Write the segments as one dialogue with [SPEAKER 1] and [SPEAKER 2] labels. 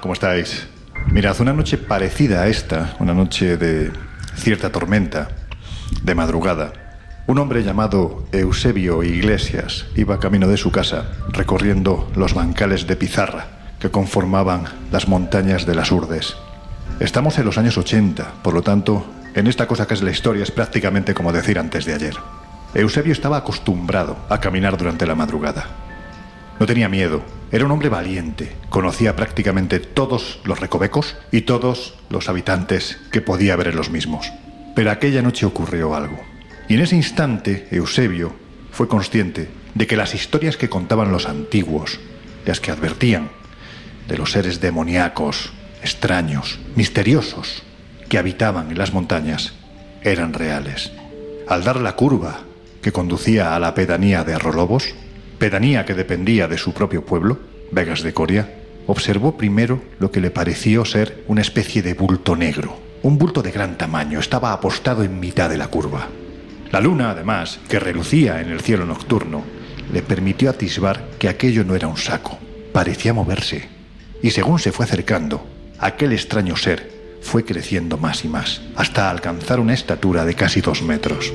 [SPEAKER 1] ¿cómo estáis? Mirad, una noche parecida a esta, una noche de cierta tormenta, de madrugada, un hombre llamado Eusebio Iglesias iba camino de su casa recorriendo los bancales de pizarra que conformaban las montañas de las Urdes. Estamos en los años 80, por lo tanto, en esta cosa que es la historia es prácticamente como decir antes de ayer. Eusebio estaba acostumbrado a caminar durante la madrugada. No tenía miedo, era un hombre valiente, conocía prácticamente todos los recovecos y todos los habitantes que podía haber en los mismos. Pero aquella noche ocurrió algo. Y en ese instante, Eusebio fue consciente de que las historias que contaban los antiguos, las que advertían de los seres demoníacos, extraños, misteriosos, que habitaban en las montañas, eran reales. Al dar la curva que conducía a la pedanía de Arrolobos, pedanía que dependía de su propio pueblo, Vegas de Coria, observó primero lo que le pareció ser una especie de bulto negro. Un bulto de gran tamaño estaba apostado en mitad de la curva. La luna, además, que relucía en el cielo nocturno, le permitió atisbar que aquello no era un saco, parecía moverse. Y según se fue acercando, aquel extraño ser fue creciendo más y más, hasta alcanzar una estatura de casi dos metros.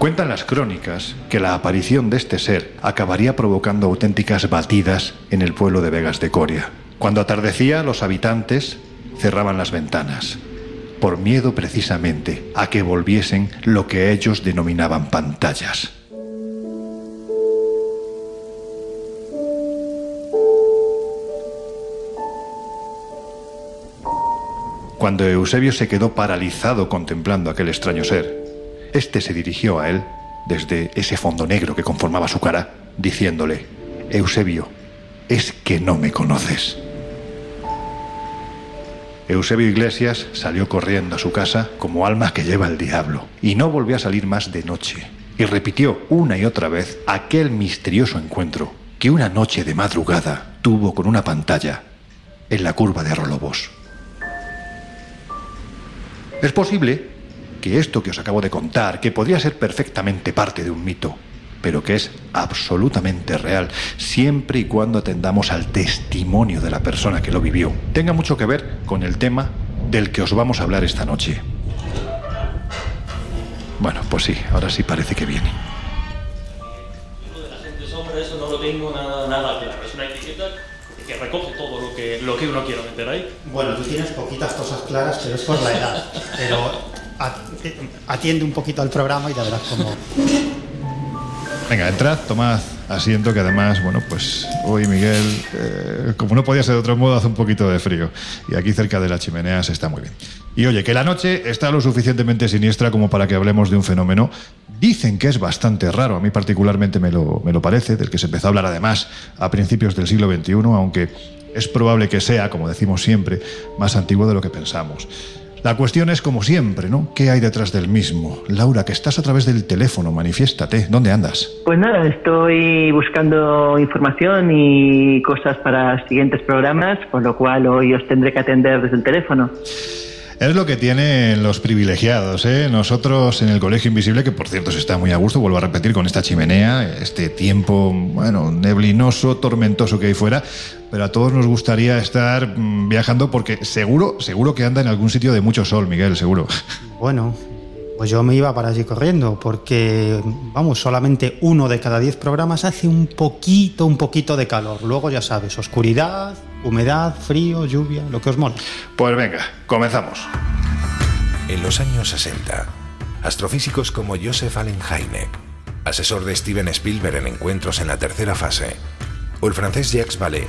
[SPEAKER 1] Cuentan las crónicas que la aparición de este ser acabaría provocando auténticas batidas en el pueblo de Vegas de Coria. Cuando atardecía, los habitantes cerraban las ventanas, por miedo precisamente a que volviesen lo que ellos denominaban pantallas. Cuando Eusebio se quedó paralizado contemplando aquel extraño ser, este se dirigió a él desde ese fondo negro que conformaba su cara, diciéndole, Eusebio, es que no me conoces. Eusebio Iglesias salió corriendo a su casa como alma que lleva el diablo y no volvió a salir más de noche. Y repitió una y otra vez aquel misterioso encuentro que una noche de madrugada tuvo con una pantalla en la curva de Arrolobos. Es posible que esto que os acabo de contar, que podría ser perfectamente parte de un mito, pero que es absolutamente real, siempre y cuando atendamos al testimonio de la persona que lo vivió, tenga mucho que ver con el tema del que os vamos a hablar esta noche. Bueno, pues sí, ahora sí parece que viene.
[SPEAKER 2] uno quiera meter ahí.
[SPEAKER 3] Bueno, tú tienes poquitas cosas claras, pero es por la edad. Pero atiende un poquito al programa y ya verás cómo.
[SPEAKER 1] Venga, entrad, tomad asiento, que además, bueno, pues hoy Miguel, eh, como no podía ser de otro modo, hace un poquito de frío. Y aquí cerca de la chimenea se está muy bien. Y oye, que la noche está lo suficientemente siniestra como para que hablemos de un fenómeno. Dicen que es bastante raro, a mí particularmente me lo, me lo parece, del que se empezó a hablar además a principios del siglo XXI, aunque es probable que sea, como decimos siempre, más antiguo de lo que pensamos. La cuestión es como siempre, ¿no? ¿Qué hay detrás del mismo? Laura, que estás a través del teléfono, manifiéstate. ¿Dónde andas?
[SPEAKER 4] Pues nada, estoy buscando información y cosas para siguientes programas, con lo cual hoy os tendré que atender desde el teléfono.
[SPEAKER 1] Es lo que tienen los privilegiados, ¿eh? Nosotros en el Colegio Invisible, que por cierto se está muy a gusto, vuelvo a repetir, con esta chimenea, este tiempo, bueno, neblinoso, tormentoso que hay fuera, pero a todos nos gustaría estar mm, viajando porque seguro, seguro que anda en algún sitio de mucho sol, Miguel, seguro.
[SPEAKER 3] Bueno, pues yo me iba para allí corriendo, porque, vamos, solamente uno de cada diez programas hace un poquito, un poquito de calor. Luego ya sabes, oscuridad, humedad, frío, lluvia, lo que os mola.
[SPEAKER 1] Pues venga, comenzamos.
[SPEAKER 5] En los años 60, astrofísicos como Joseph Allen Hynek, asesor de Steven Spielberg en encuentros en la tercera fase, o el francés Jacques Vallée,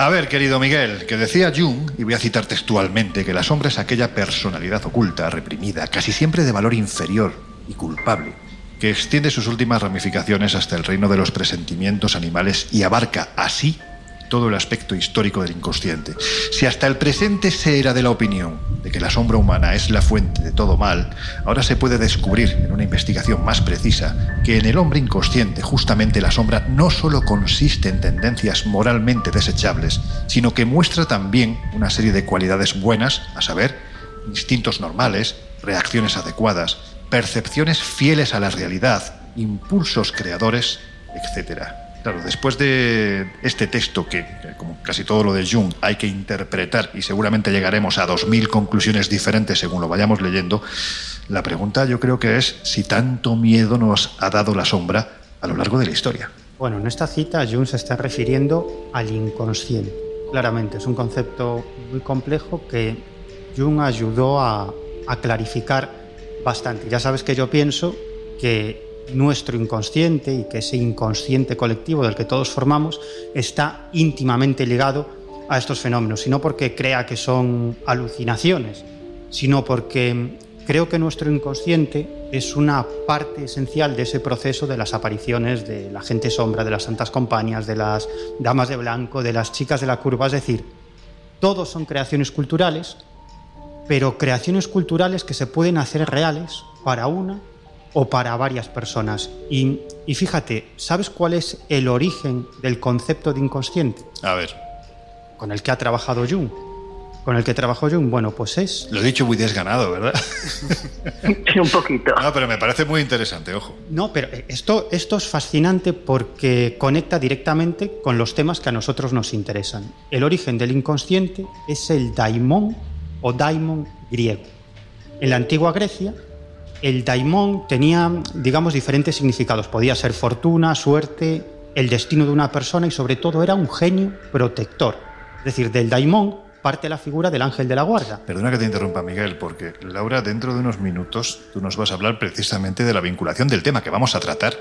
[SPEAKER 1] A ver, querido Miguel, que decía Jung, y voy a citar textualmente, que la sombra es aquella personalidad oculta, reprimida, casi siempre de valor inferior y culpable, que extiende sus últimas ramificaciones hasta el reino de los presentimientos animales y abarca así todo el aspecto histórico del inconsciente. Si hasta el presente se era de la opinión de que la sombra humana es la fuente de todo mal, ahora se puede descubrir en una investigación más precisa que en el hombre inconsciente justamente la sombra no solo consiste en tendencias moralmente desechables, sino que muestra también una serie de cualidades buenas, a saber, instintos normales, reacciones adecuadas, percepciones fieles a la realidad, impulsos creadores, etc. Claro, después de este texto, que como casi todo lo de Jung hay que interpretar y seguramente llegaremos a dos mil conclusiones diferentes según lo vayamos leyendo, la pregunta yo creo que es si tanto miedo nos ha dado la sombra a lo largo de la historia.
[SPEAKER 3] Bueno, en esta cita Jung se está refiriendo al inconsciente. Claramente, es un concepto muy complejo que Jung ayudó a, a clarificar bastante. Ya sabes que yo pienso que nuestro inconsciente y que ese inconsciente colectivo del que todos formamos está íntimamente ligado a estos fenómenos, y no porque crea que son alucinaciones, sino porque creo que nuestro inconsciente es una parte esencial de ese proceso de las apariciones de la gente sombra, de las santas compañías, de las damas de blanco, de las chicas de la curva, es decir, todos son creaciones culturales, pero creaciones culturales que se pueden hacer reales para una o para varias personas. Y, y, fíjate, ¿sabes cuál es el origen del concepto de inconsciente?
[SPEAKER 1] A ver.
[SPEAKER 3] Con el que ha trabajado Jung. Con el que trabajó Jung, bueno, pues es...
[SPEAKER 1] Lo he dicho muy desganado, ¿verdad?
[SPEAKER 4] Sí, un poquito.
[SPEAKER 1] No, pero me parece muy interesante, ojo.
[SPEAKER 3] No, pero esto, esto es fascinante porque conecta directamente con los temas que a nosotros nos interesan. El origen del inconsciente es el daimon o daimon griego. En la antigua Grecia, el daimon tenía, digamos, diferentes significados. Podía ser fortuna, suerte, el destino de una persona y sobre todo era un genio protector. Es decir, del daimon parte la figura del ángel de la guarda.
[SPEAKER 1] Perdona que te interrumpa, Miguel, porque Laura, dentro de unos minutos tú nos vas a hablar precisamente de la vinculación del tema que vamos a tratar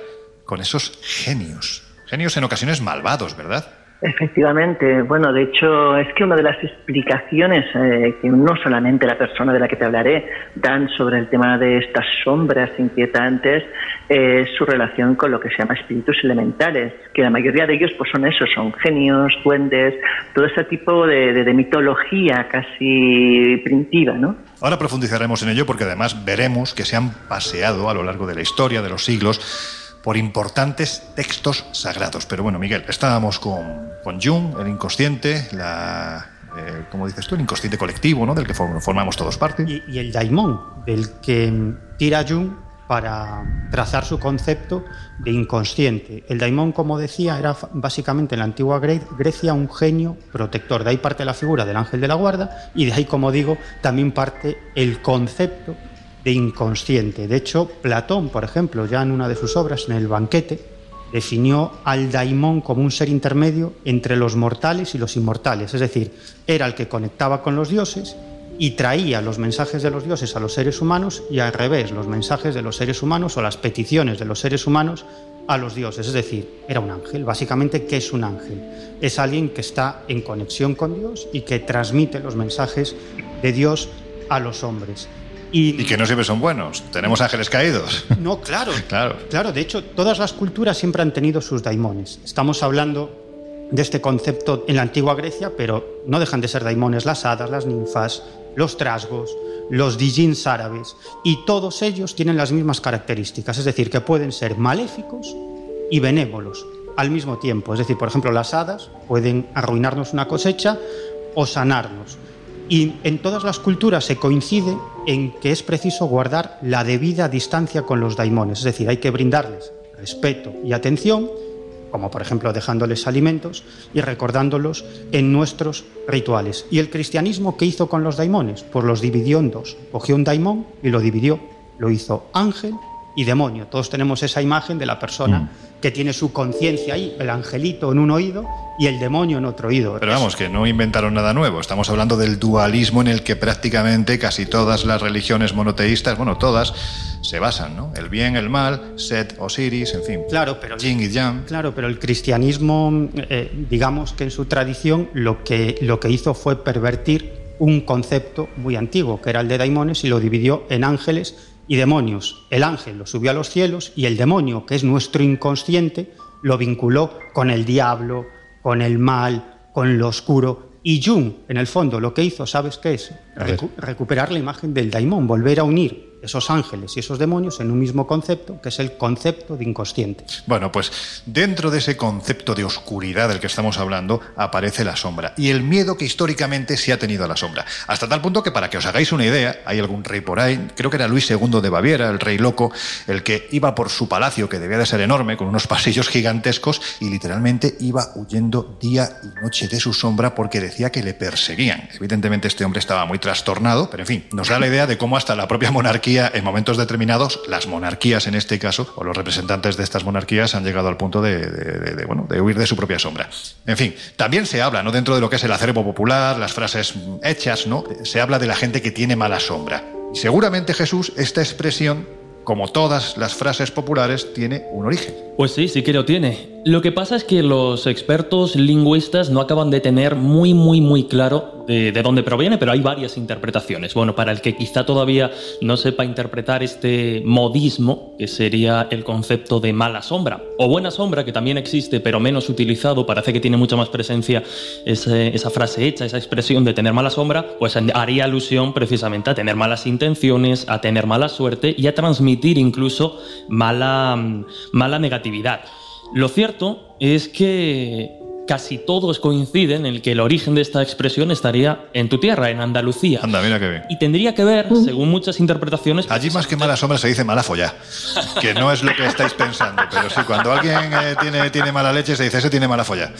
[SPEAKER 1] con esos genios. Genios en ocasiones malvados, ¿verdad?
[SPEAKER 4] Efectivamente, bueno, de hecho es que una de las explicaciones eh, que no solamente la persona de la que te hablaré dan sobre el tema de estas sombras inquietantes es su relación con lo que se llama espíritus elementales, que la mayoría de ellos pues son esos, son genios, duendes, todo ese tipo de, mitología casi primitiva, ¿no?
[SPEAKER 1] Ahora profundizaremos en ello porque además veremos que se han paseado a lo largo de la historia, de los siglos, por importantes textos sagrados. Pero bueno, Miguel, estábamos con, con Jung, el inconsciente, la, eh, como dices tú, el inconsciente colectivo, ¿no? Del que formamos todos parte.
[SPEAKER 3] Y, y, el daimon, del que tira Jung para trazar su concepto de inconsciente. El daimon, como decía, era básicamente en la antigua Gre Grecia un genio protector. De ahí parte la figura del ángel de la guarda y de ahí, como digo, también parte el concepto de inconsciente. De hecho, Platón, por ejemplo, ya en una de sus obras, en el banquete, definió al daimón como un ser intermedio entre los mortales y los inmortales, es decir, era el que conectaba con los dioses y traía los mensajes de los dioses a los seres humanos y al revés, los mensajes de los seres humanos o las peticiones de los seres humanos a los dioses, es decir, era un ángel. Básicamente, ¿qué es un ángel? Es alguien que está en conexión con Dios y que transmite los mensajes de Dios a los hombres.
[SPEAKER 1] Y, y, que no siempre son buenos. Tenemos ángeles caídos.
[SPEAKER 3] No, claro.
[SPEAKER 1] claro.
[SPEAKER 3] Claro, de hecho, todas las culturas siempre han tenido sus daimones. Estamos hablando de este concepto en la antigua Grecia, pero no dejan de ser daimones las hadas, las ninfas, los trasgos, los dijins árabes, y todos ellos tienen las mismas características, es decir, que pueden ser maléficos y benévolos al mismo tiempo. Es decir, por ejemplo, las hadas pueden arruinarnos una cosecha o sanarnos. Y en todas las culturas se coincide en que es preciso guardar la debida distancia con los daimones, es decir, hay que brindarles respeto y atención, como por ejemplo dejándoles alimentos y recordándolos en nuestros rituales. ¿Y el cristianismo qué hizo con los daimones? Pues los dividió en dos. Cogió un daimón y lo dividió. Lo hizo ángel y demonio. Todos tenemos esa imagen de la persona mm. que tiene su conciencia ahí, el angelito en un oído y el demonio en otro oído.
[SPEAKER 1] Pero vamos, que no inventaron nada nuevo. Estamos hablando del dualismo en el que prácticamente casi todas las religiones monoteístas, bueno, todas, se basan, ¿no? El bien, el mal, Set, Osiris, en fin.
[SPEAKER 3] Claro, pero
[SPEAKER 1] y Yang.
[SPEAKER 3] Claro, pero el cristianismo, eh, digamos que en su tradición lo que, lo que hizo fue pervertir un concepto muy antiguo, que era el de daimones, y lo dividió en ángeles y demonios. El ángel lo subió a los cielos y el demonio, que es nuestro inconsciente, lo vinculó con el diablo, con el mal, con lo oscuro. Y Jung, en el fondo, lo que hizo, ¿sabes qué es? recuperar la imagen del daimón, volver a unir esos ángeles y esos demonios en un mismo concepto, que es el concepto de inconsciente.
[SPEAKER 1] Bueno, pues dentro de ese concepto de oscuridad del que estamos hablando aparece la sombra y el miedo que históricamente se ha tenido a la sombra. Hasta tal punto que para que os hagáis una idea, hay algún rey por ahí, creo que era Luis II de Baviera, el rey loco, el que iba por su palacio, que debía de ser enorme, con unos pasillos gigantescos, y literalmente iba huyendo día y noche de su sombra porque decía que le perseguían. Evidentemente este hombre estaba muy trastornado, pero en fin, nos da la idea de cómo hasta la propia monarquía en momentos determinados, las monarquías en este caso, o los representantes de estas monarquías han llegado al punto de, bueno, de huir de su propia sombra. En fin, también se habla, ¿no? Dentro de lo que es el acervo popular, las frases hechas, ¿no? Se habla de la gente que tiene mala sombra. Y seguramente Jesús, esta expresión, como todas las frases populares, tiene un origen.
[SPEAKER 2] Pues sí, sí que lo tiene. Lo que pasa es que los expertos lingüistas no acaban de tener muy, muy, muy claro de, dónde proviene, pero hay varias interpretaciones. Bueno, para el que quizá todavía no sepa interpretar este modismo, que sería el concepto de mala sombra, o buena sombra, que también existe, pero menos utilizado, parece que tiene mucha más presencia esa frase hecha, esa expresión de tener mala sombra, pues haría alusión precisamente a tener malas intenciones, a tener mala suerte y a transmitir incluso mala, mala negatividad. Lo cierto es que casi todos coinciden en que el origen de esta expresión estaría en tu tierra, en Andalucía.
[SPEAKER 1] Anda, mira qué bien.
[SPEAKER 2] Y tendría que ver, según muchas interpretaciones...
[SPEAKER 1] Allí más que mala sombra se dice mala folla, que no es lo que estáis pensando, pero sí, cuando alguien eh, tiene, tiene mala leche se dice ese tiene mala folla.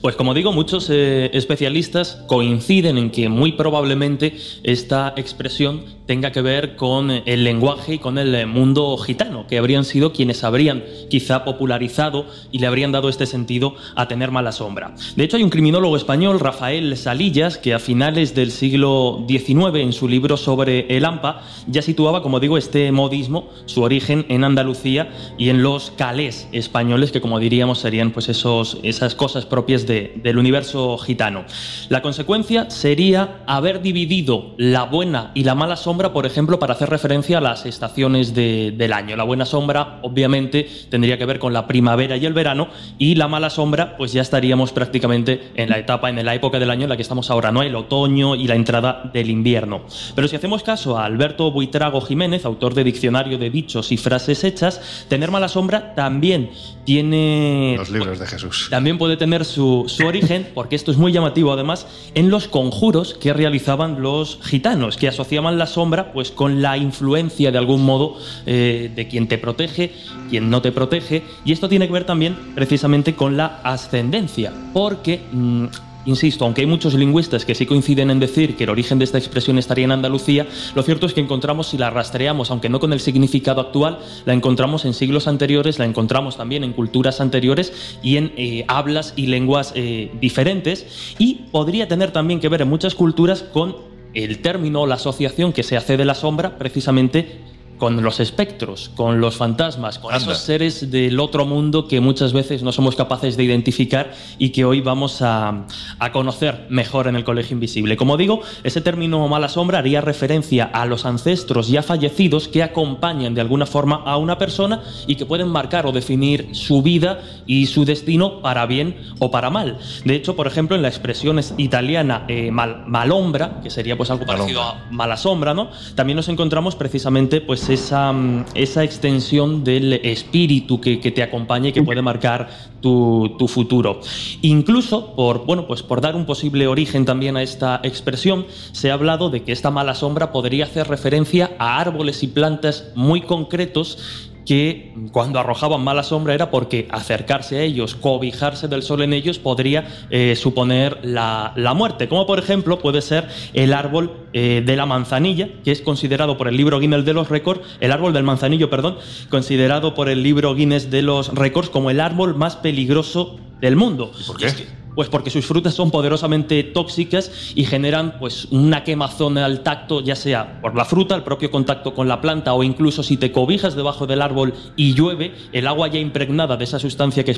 [SPEAKER 2] Pues como digo, muchos eh, especialistas coinciden en que muy probablemente esta expresión tenga que ver con el lenguaje y con el mundo gitano, que habrían sido quienes habrían quizá popularizado y le habrían dado este sentido a tener mala sombra. De hecho, hay un criminólogo español, Rafael Salillas, que a finales del siglo XIX, en su libro sobre el AMPA, ya situaba, como digo, este modismo, su origen en Andalucía y en los calés españoles, que como diríamos serían pues esos, esas cosas propias del universo gitano. La consecuencia sería haber dividido la buena y la mala sombra por ejemplo, para hacer referencia a las estaciones del año. La buena sombra, obviamente, tendría que ver con la primavera y el verano, y la mala sombra, pues ya estaríamos prácticamente en la etapa, en la época del año en la que estamos ahora, ¿no? El otoño y la entrada del invierno. Pero si hacemos caso a Alberto Buitrago Jiménez, autor de Diccionario de Dichos y Frases Hechas, tener mala sombra también tiene...
[SPEAKER 1] Los libros de Jesús.
[SPEAKER 2] También puede tener su, su origen, porque esto es muy llamativo además, en los conjuros que realizaban los gitanos, que asociaban la sombra pues con la influencia de algún modo eh, de quien te protege, quien no te protege, y esto tiene que ver también precisamente con la ascendencia, porque mm, Insisto, aunque hay muchos lingüistas que sí coinciden en decir que el origen de esta expresión estaría en Andalucía, lo cierto es que encontramos, si la rastreamos, aunque no con el significado actual, la encontramos en siglos anteriores, la encontramos también en culturas anteriores y en eh, hablas y lenguas eh, diferentes, y podría tener también que ver en muchas culturas con el término, la asociación que se hace de la sombra, precisamente con los espectros, con los fantasmas, con esos seres del otro mundo que muchas veces no somos capaces de identificar y que hoy vamos a, conocer mejor en el Colegio Invisible. Como digo, ese término mala sombra haría referencia a los ancestros ya fallecidos que acompañan de alguna forma a una persona y que pueden marcar o definir su vida y su destino para bien o para mal. De hecho, por ejemplo, en la expresión italiana eh, mal, malombra, que sería pues algo parecido a mala sombra, ¿no? También nos encontramos precisamente pues esa, mm, esa extensión del espíritu que, te acompaña y que puede marcar tu, futuro. Incluso, por, bueno, pues por dar un posible origen también a esta expresión, se ha hablado de que esta mala sombra podría hacer referencia a árboles y plantas muy concretos que cuando arrojaban mala sombra era porque acercarse a ellos, cobijarse del sol en ellos, podría eh, suponer la, muerte. Como por ejemplo puede ser el árbol eh, de la manzanilla, que es considerado por el libro Guinness de los récords, el árbol del manzanillo, perdón, considerado por el libro Guinness de los récords como el árbol más peligroso del mundo.
[SPEAKER 1] por qué?
[SPEAKER 2] Pues porque sus frutas son poderosamente tóxicas y generan pues una quemazón al tacto, ya sea por la fruta, el propio contacto con la planta o incluso si te cobijas debajo del árbol y llueve, el agua ya impregnada de esa sustancia que,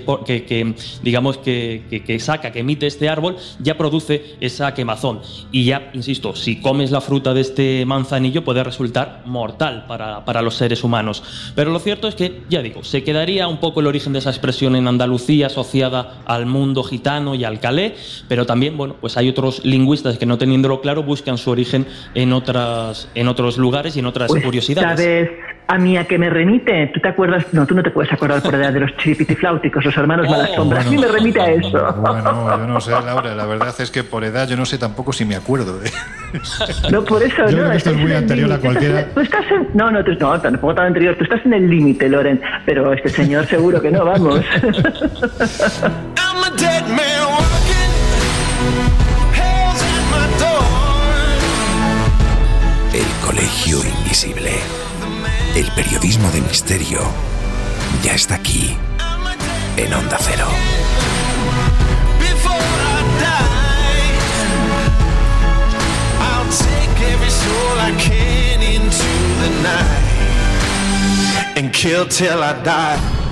[SPEAKER 2] que, digamos que, que, saca, que emite este árbol, ya produce esa quemazón. Y ya, insisto, si comes la fruta de este manzanillo puede resultar mortal para, para los seres humanos. Pero lo cierto es que, ya digo, se quedaría un poco el origen de esa expresión en Andalucía asociada al mundo gitano y Alcalé, pero también, bueno, pues hay otros lingüistas que no teniéndolo claro buscan su origen en otras en otros lugares y en otras
[SPEAKER 4] pues,
[SPEAKER 2] curiosidades.
[SPEAKER 4] ¿Sabes a mí a qué me remite? ¿Tú te acuerdas? No, tú no te puedes acordar por edad de los chiripitifláuticos, los hermanos oh, Malasombra. ¿A mí me remite a eso?
[SPEAKER 1] Bueno, yo no sé, Laura. La verdad es que por edad yo no sé tampoco si me acuerdo. ¿eh?
[SPEAKER 4] No, por eso
[SPEAKER 1] yo
[SPEAKER 4] no.
[SPEAKER 1] Creo que esto es muy anterior a cualquiera.
[SPEAKER 4] Tú estás en, no, no, tú, no, tampoco tan anterior. Tú estás en el límite, Loren. Pero este señor seguro que no, vamos.
[SPEAKER 5] El Colegio Invisible. El periodismo de misterio ya está aquí, en Onda Cero.
[SPEAKER 1] And kill till I die.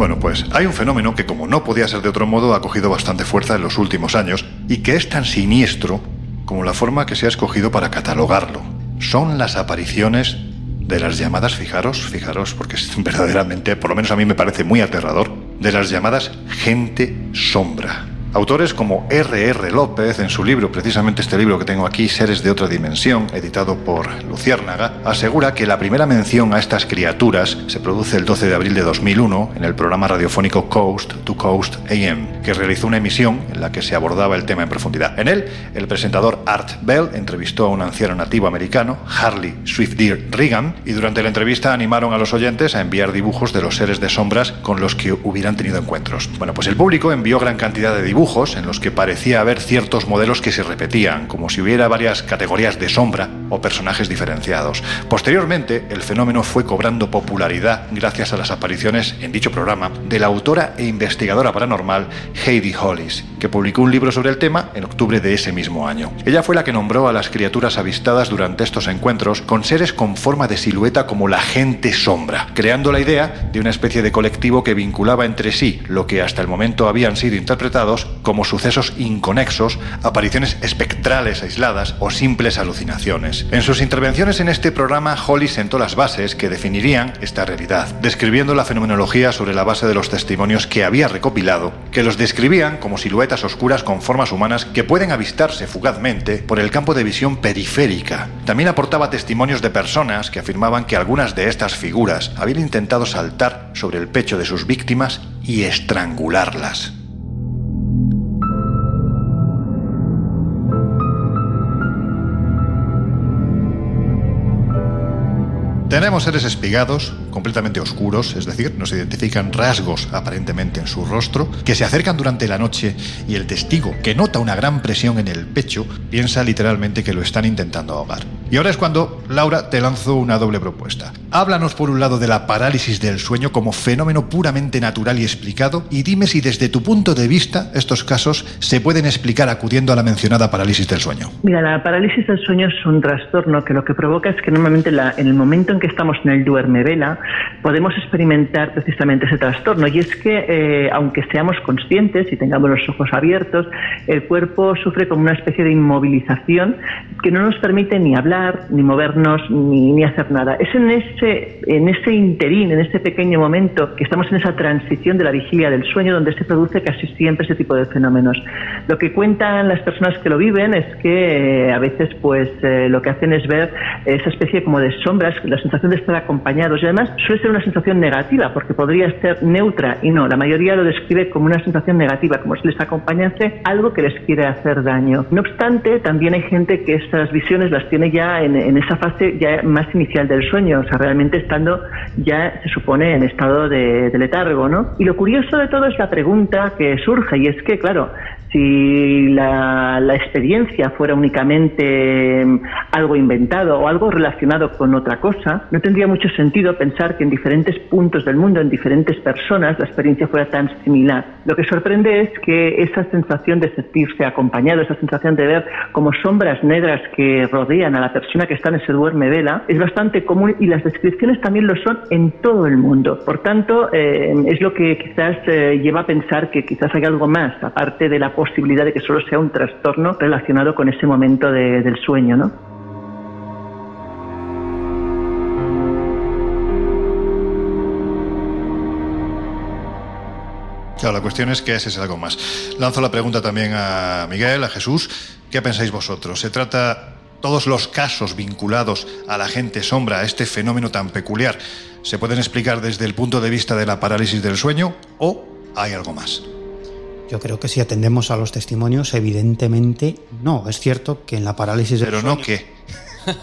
[SPEAKER 1] Bueno, pues hay un fenómeno que como no podía ser de otro modo ha cogido bastante fuerza en los últimos años y que es tan siniestro como la forma que se ha escogido para catalogarlo. Son las apariciones de las llamadas, fijaros, fijaros, porque es verdaderamente, por lo menos a mí me parece muy aterrador, de las llamadas gente sombra. Autores como R.R. López, en su libro, precisamente este libro que tengo aquí, Seres de otra dimensión, editado por Luciérnaga, asegura que la primera mención a estas criaturas se produce el 12 de abril de 2001 en el programa radiofónico Coast to Coast AM, que realizó una emisión en la que se abordaba el tema en profundidad. En él, el presentador Art Bell entrevistó a un anciano nativo americano, Harley Swiftdeer Regan, y durante la entrevista animaron a los oyentes a enviar dibujos de los seres de sombras con los que hubieran tenido encuentros. Bueno, pues el público envió gran cantidad de dibujos en los que parecía haber ciertos modelos que se repetían, como si hubiera varias categorías de sombra o personajes diferenciados. Posteriormente, el fenómeno fue cobrando popularidad gracias a las apariciones en dicho programa de la autora e investigadora paranormal Heidi Hollis, que publicó un libro sobre el tema en octubre de ese mismo año. Ella fue la que nombró a las criaturas avistadas durante estos encuentros con seres con forma de silueta como la gente sombra, creando la idea de una especie de colectivo que vinculaba entre sí lo que hasta el momento habían sido interpretados como sucesos inconexos, apariciones espectrales aisladas o simples alucinaciones. En sus intervenciones en este programa, Holly sentó las bases que definirían esta realidad, describiendo la fenomenología sobre la base de los testimonios que había recopilado, que los describían como siluetas oscuras con formas humanas que pueden avistarse fugazmente por el campo de visión periférica. También aportaba testimonios de personas que afirmaban que algunas de estas figuras habían intentado saltar sobre el pecho de sus víctimas y estrangularlas. Tenemos seres espigados, completamente oscuros, es decir, nos identifican rasgos aparentemente en su rostro, que se acercan durante la noche y el testigo, que nota una gran presión en el pecho, piensa literalmente que lo están intentando ahogar. Y ahora es cuando, Laura, te lanzo una doble propuesta. Háblanos por un lado de la parálisis del sueño como fenómeno puramente natural y explicado y dime si desde tu punto de vista estos casos se pueden explicar acudiendo a la mencionada parálisis del sueño.
[SPEAKER 4] Mira, la parálisis del sueño es un trastorno que lo que provoca es que normalmente en el momento en que estamos en el duerme vela, podemos experimentar precisamente ese trastorno. Y es que, eh, aunque seamos conscientes y tengamos los ojos abiertos, el cuerpo sufre como una especie de inmovilización que no nos permite ni hablar, ni movernos, ni, ni hacer nada. Es en ese, en ese interín, en ese pequeño momento que estamos en esa transición de la vigilia del sueño donde se produce casi siempre ese tipo de fenómenos. Lo que cuentan las personas que lo viven es que eh, a veces pues eh, lo que hacen es ver esa especie como de sombras, la sensación de estar acompañados y además suele ser una sensación negativa, porque podría ser neutra y no, la mayoría lo describe como una sensación negativa, como si les acompañase algo que les quiere hacer daño. No obstante, también hay gente que esas visiones las tiene ya en, esa fase ya más inicial del sueño, o sea, realmente estando ya se supone en estado de, de letargo, ¿no? Y lo curioso de todo es la pregunta que surge, y es que, claro, si la, experiencia fuera únicamente mm, algo inventado o algo relacionado con otra cosa, no tendría mucho sentido pensar que en diferentes puntos del mundo, en diferentes personas, la experiencia fuera tan similar. Lo que sorprende es que esa sensación de sentirse acompañado, esa sensación de ver como sombras negras que rodean a la persona que está en ese duerme vela, es bastante común y las descripciones también lo son en todo el mundo. Por tanto, eh, es lo que quizás eh, lleva a pensar que quizás hay algo más, aparte de la posibilidad de que solo sea un trastorno relacionado con ese momento del sueño, ¿no?
[SPEAKER 1] Claro, la cuestión es que ese es algo más. Lanzo la pregunta también a Miguel, a Jesús. ¿Qué pensáis vosotros? ¿Se trata todos los casos vinculados a la gente sombra, a este fenómeno tan peculiar, se pueden explicar desde el punto de vista de la parálisis del sueño o hay algo más?
[SPEAKER 3] Yo creo que si atendemos a los testimonios, evidentemente no. Es cierto que en la parálisis
[SPEAKER 1] del
[SPEAKER 3] Pero
[SPEAKER 1] no qué.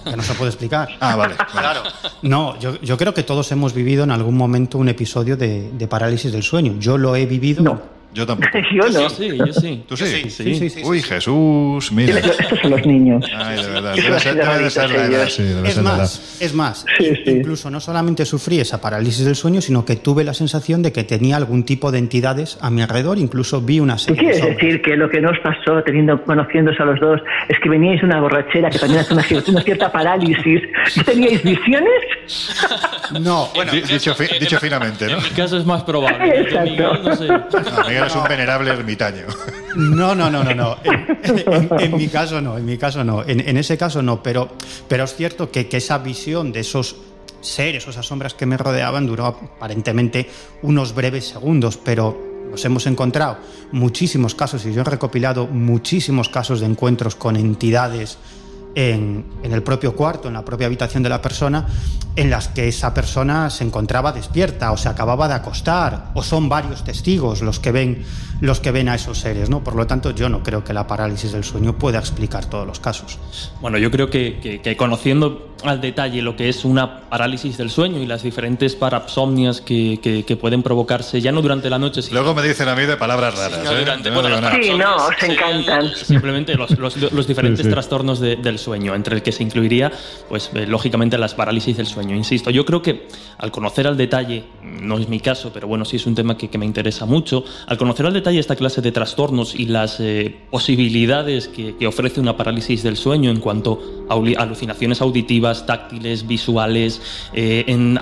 [SPEAKER 3] Que no se puede explicar.
[SPEAKER 1] Ah, vale. Claro.
[SPEAKER 3] No, yo, creo que todos hemos vivido en algún momento un episodio de, de parálisis del sueño. Yo lo he vivido.
[SPEAKER 4] No.
[SPEAKER 1] Yo tampoco.
[SPEAKER 4] yo no.
[SPEAKER 2] sí, yo sí.
[SPEAKER 1] ¿Tú sí? Sí, sí, Uy, Jesús, mira.
[SPEAKER 4] Estos son los niños.
[SPEAKER 1] Ay, de verdad. Debe ser, debe ser la edad, sí, debe
[SPEAKER 3] es
[SPEAKER 1] ser
[SPEAKER 3] más,
[SPEAKER 1] la edad.
[SPEAKER 3] Es más, incluso no solamente sufrí esa parálisis del sueño, sino que tuve la sensación de que tenía algún tipo de entidades a mi alrededor. Incluso vi una serie.
[SPEAKER 4] ¿Tú quieres decir que lo que nos pasó teniendo, conociéndose a los dos es que veníais una borrachera que también hace una, una cierta parálisis y teníais visiones?
[SPEAKER 3] No,
[SPEAKER 1] bueno, dicho, dicho finamente, ¿no?
[SPEAKER 2] En mi caso es más probable.
[SPEAKER 4] Exacto.
[SPEAKER 2] Miguel, no sé.
[SPEAKER 1] No, Miguel es un venerable ermitaño.
[SPEAKER 3] No, no, no, no, no. En, mi caso no, en mi caso no. En, ese caso no, pero, pero es cierto que, esa visión de esos seres esas sombras que me rodeaban duró aparentemente unos breves segundos, pero nos hemos encontrado muchísimos casos y yo he recopilado muchísimos casos de encuentros con entidades en, en el propio cuarto, en la propia habitación de la persona, en las que esa persona se encontraba despierta o se acababa de acostar, o son varios testigos los que ven, los que ven a esos seres, ¿no? Por lo tanto, yo no creo que la parálisis del sueño pueda explicar todos los casos.
[SPEAKER 2] Bueno, yo creo que, que- que conociendo al detalle lo que es una parálisis del sueño y las diferentes parapsomnias que, que- que pueden provocarse ya no durante la noche, sino
[SPEAKER 1] Luego me dicen a mí de palabras raras.
[SPEAKER 2] no
[SPEAKER 1] ¿eh?
[SPEAKER 2] durante
[SPEAKER 1] No
[SPEAKER 2] bueno,
[SPEAKER 1] nada.
[SPEAKER 4] Sí, no, os
[SPEAKER 2] parapsomnias
[SPEAKER 4] encantan.
[SPEAKER 2] Simplemente los, los- los diferentes trastornos de- del sueño, entre el que se incluiría, pues eh, lógicamente, las parálisis del sueño. Insisto, yo creo que al conocer al detalle, no es mi caso, pero bueno, sí es un tema que, me interesa mucho, al conocer al detalle esta clase de trastornos y las eh, posibilidades que, ofrece una parálisis del sueño en cuanto a alucinaciones auditivas, táctiles, visuales, eh, en,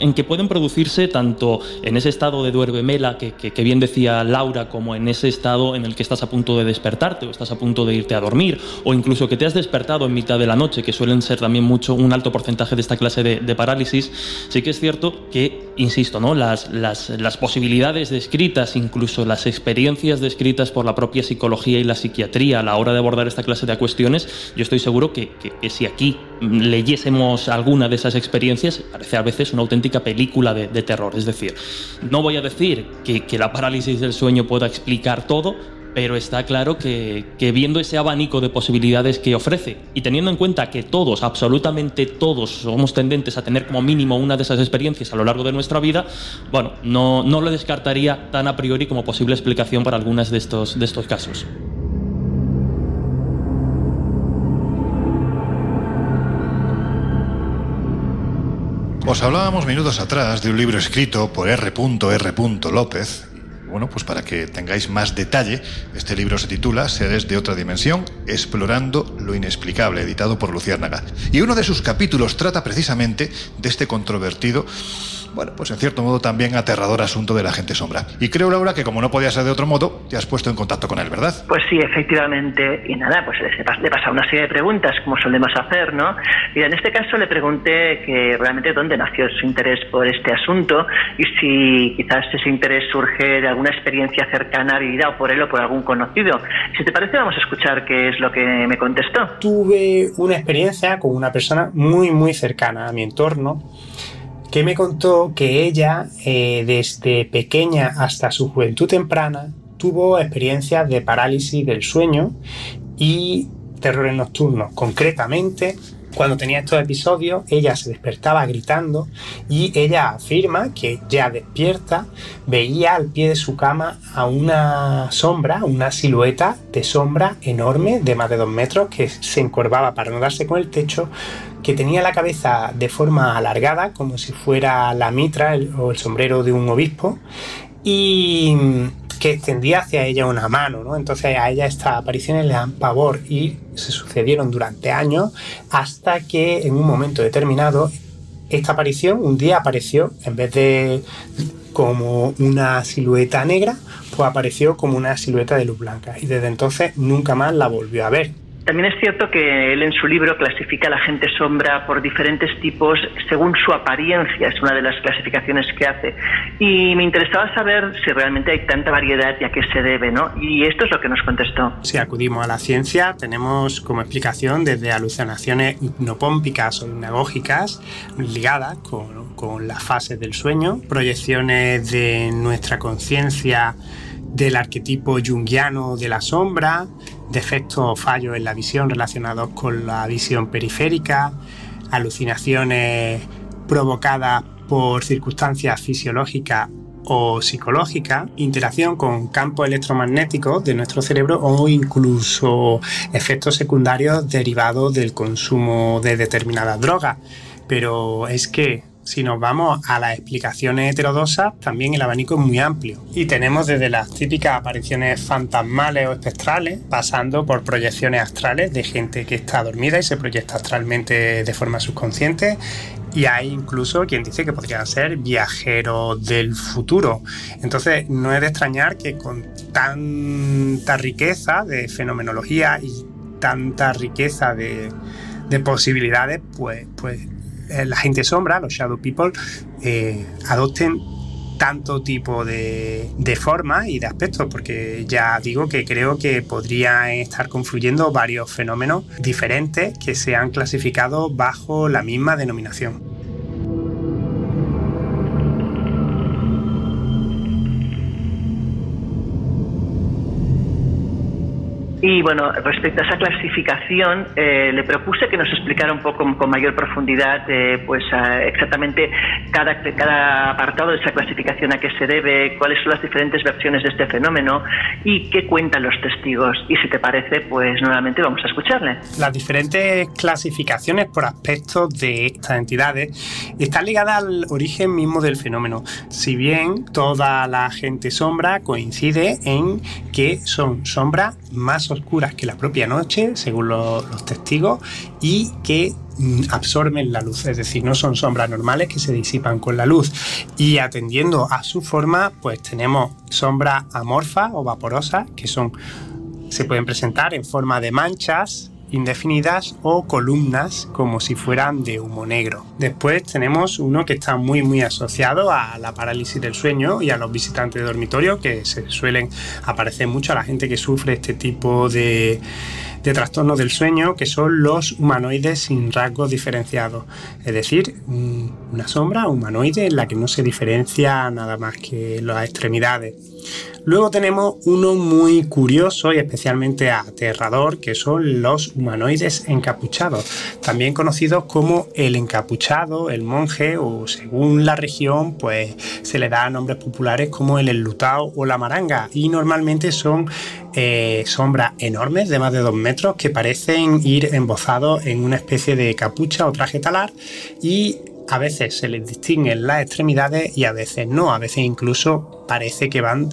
[SPEAKER 2] en- que pueden producirse tanto en ese estado de duermemela que, que, que bien decía Laura, como en ese estado en el que estás a punto de despertarte o estás a punto de irte a dormir, o incluso que te has despertado en mitad de la noche, que suelen ser también mucho un alto porcentaje de esta clase de, de parálisis, sí que es cierto que, insisto, ¿no? las, las, las posibilidades descritas, incluso las experiencias descritas por la propia psicología y la psiquiatría a la hora de abordar esta clase de cuestiones, yo estoy seguro que, que- si aquí leyésemos alguna de esas experiencias, parece a veces una auténtica película de, de terror. Es decir, no voy a decir que, que la parálisis del sueño pueda explicar todo, pero está claro que, que viendo ese abanico de posibilidades que ofrece y teniendo en cuenta que todos, absolutamente todos, somos tendentes a tener como mínimo una de esas experiencias a lo largo de nuestra vida, bueno, no, no lo descartaría tan a priori como posible explicación para algunas de estos, de estos casos.
[SPEAKER 1] Os hablábamos minutos atrás de un libro escrito por R. R. López. Bueno, pues para que tengáis más detalle, este libro se titula Seres de otra dimensión, explorando lo inexplicable, editado por Luciérnaga. Y uno de sus capítulos trata precisamente de este controvertido, bueno, pues en cierto modo también aterrador asunto de la gente sombra. Y creo, Laura, que como no podía ser de otro modo, te has puesto en contacto con él, ¿verdad?
[SPEAKER 4] Pues sí, efectivamente. Y nada, pues le he pasado una serie de preguntas, como solemos hacer, ¿no? Mira, en este caso le pregunté que realmente dónde nació su interés por este asunto y si quizás ese interés surge de alguna experiencia cercana vivida o por él o por algún conocido. Si te parece, vamos a escuchar qué es lo que me contestó.
[SPEAKER 6] tuve una experiencia con una persona muy muy cercana a mi entorno que me contó que ella, eh, desde pequeña hasta su juventud temprana, tuvo experiencias de parálisis del sueño y terrores nocturnos. Concretamente, cuando tenía estos episodios, ella se despertaba gritando y ella afirma que ya despierta veía al pie de su cama a una sombra, una silueta de sombra enorme de más de dos metros que se encorvaba para no darse con el techo, que tenía la cabeza de forma alargada como si fuera la mitra o el sombrero de un obispo y que extendía hacia ella una mano, ¿no? Entonces a ella estas apariciones le dan pavor y se sucedieron durante años hasta que en un momento determinado esta aparición un día apareció en vez de como una silueta negra, pues apareció como una silueta de luz blanca y desde entonces nunca más la volvió a ver.
[SPEAKER 4] También es cierto que él en su libro clasifica a la gente sombra por diferentes tipos según su apariencia, es una de las clasificaciones que hace. Y me interesaba saber si realmente hay tanta variedad y a qué se debe, ¿no? Y esto es lo que nos contestó.
[SPEAKER 6] Si acudimos a la ciencia, tenemos como explicación desde alucinaciones hipnopómpicas o hipnagógicas ligadas con, con las fases del sueño, proyecciones de nuestra conciencia del arquetipo junguiano de la sombra, defectos o fallos en la visión relacionados con la visión periférica, alucinaciones provocadas por circunstancias fisiológicas o psicológicas, interacción con campos electromagnéticos de nuestro cerebro o incluso efectos secundarios derivados del consumo de determinadas drogas. Pero es que si nos vamos a las explicaciones heterodosas, también el abanico es muy amplio. Y tenemos desde las típicas apariciones fantasmales o espectrales, pasando por proyecciones astrales de gente que está dormida y se proyecta astralmente de forma subconsciente. Y hay incluso quien dice que podrían ser viajeros del futuro. Entonces, no es de extrañar que con tanta riqueza de fenomenología y tanta riqueza de, de posibilidades, pues, pues la gente sombra, los shadow people, eh, adopten tanto tipo de, de forma y de aspectos, porque ya digo que creo que podrían estar confluyendo varios fenómenos diferentes que se han clasificado bajo la misma denominación.
[SPEAKER 4] Y bueno, respecto a esa clasificación, eh, le propuse que nos explicara un poco con mayor profundidad, eh, pues exactamente cada, cada apartado de esa clasificación a qué se debe, cuáles son las diferentes versiones de este fenómeno y qué cuentan los testigos. Y si te parece, pues nuevamente vamos a escucharle.
[SPEAKER 6] Las diferentes clasificaciones por aspectos de estas entidades están ligadas al origen mismo del fenómeno. Si bien toda la gente sombra coincide en que son sombras más oscuras que la propia noche, según los testigos, y que mm, absorben la luz, es decir, no son sombras normales que se disipan con la luz. Y atendiendo a su forma, pues tenemos sombras amorfas o vaporosas, que son se pueden presentar en forma de manchas indefinidas o columnas como si fueran de humo negro. Después tenemos uno que está muy muy asociado a la parálisis del sueño y a los visitantes de dormitorio que se suelen aparecer mucho a la gente que sufre este tipo de de trastornos del sueño que son los humanoides sin rasgos diferenciados, es decir, una sombra humanoide en la que no se diferencia nada más que las extremidades. Luego tenemos uno muy curioso y especialmente aterrador, que son los humanoides encapuchados, también conocidos como el encapuchado, el monje o según la región, pues se le da nombres populares como el enlutado o la maranga y normalmente son eh, sombras enormes de más de dos metros que parecen ir embozados en una especie de capucha o traje talar y a veces se les distinguen las extremidades y a veces no, a veces incluso parece que van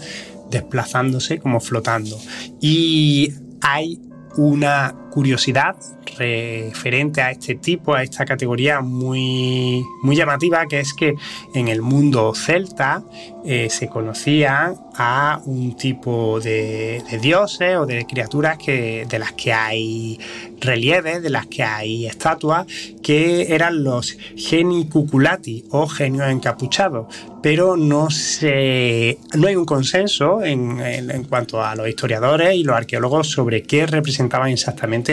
[SPEAKER 6] desplazándose como flotando. Y hay una curiosidad referente a este tipo, a esta categoría muy, muy llamativa, que es que en el mundo celta eh, se conocía a un tipo de, dioses o de criaturas que, de las que hay relieves, de las que hay estatuas, que eran los geni cuculati o genios encapuchados, pero no, se, no hay un consenso en, en cuanto a los historiadores y los arqueólogos sobre qué representaban exactamente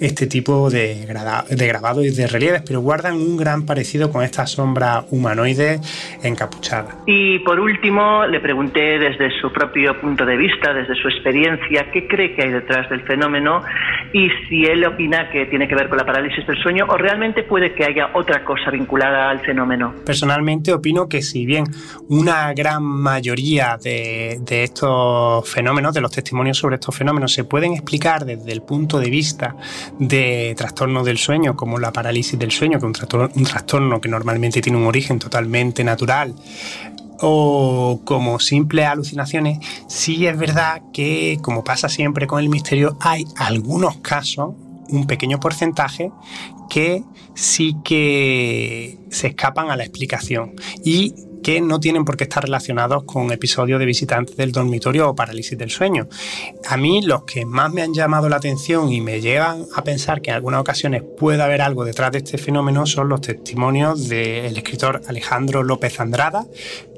[SPEAKER 6] este tipo de, de grabados y de relieves, pero guardan un gran parecido con esta sombra humanoide encapuchada.
[SPEAKER 4] Y por último, le pregunté desde su propio punto de vista, desde su experiencia, qué cree que hay detrás del fenómeno y si él opina que tiene que ver con la parálisis del sueño o realmente puede que haya otra cosa vinculada al fenómeno.
[SPEAKER 6] Personalmente opino que si bien una gran mayoría de, de estos fenómenos, de los testimonios sobre estos fenómenos, se pueden explicar desde el punto de vista de trastornos del sueño, como la parálisis del sueño, que es un trastorno, un trastorno que normalmente tiene un origen totalmente natural, o como simples alucinaciones, sí es verdad que, como pasa siempre con el misterio, hay algunos casos, un pequeño porcentaje, que sí que se escapan a la explicación. Y que no tienen por qué estar relacionados con episodios de visitantes del dormitorio o parálisis del sueño. A mí los que más me han llamado la atención y me llevan a pensar que en algunas ocasiones puede haber algo detrás de este fenómeno son los testimonios del escritor Alejandro López Andrada,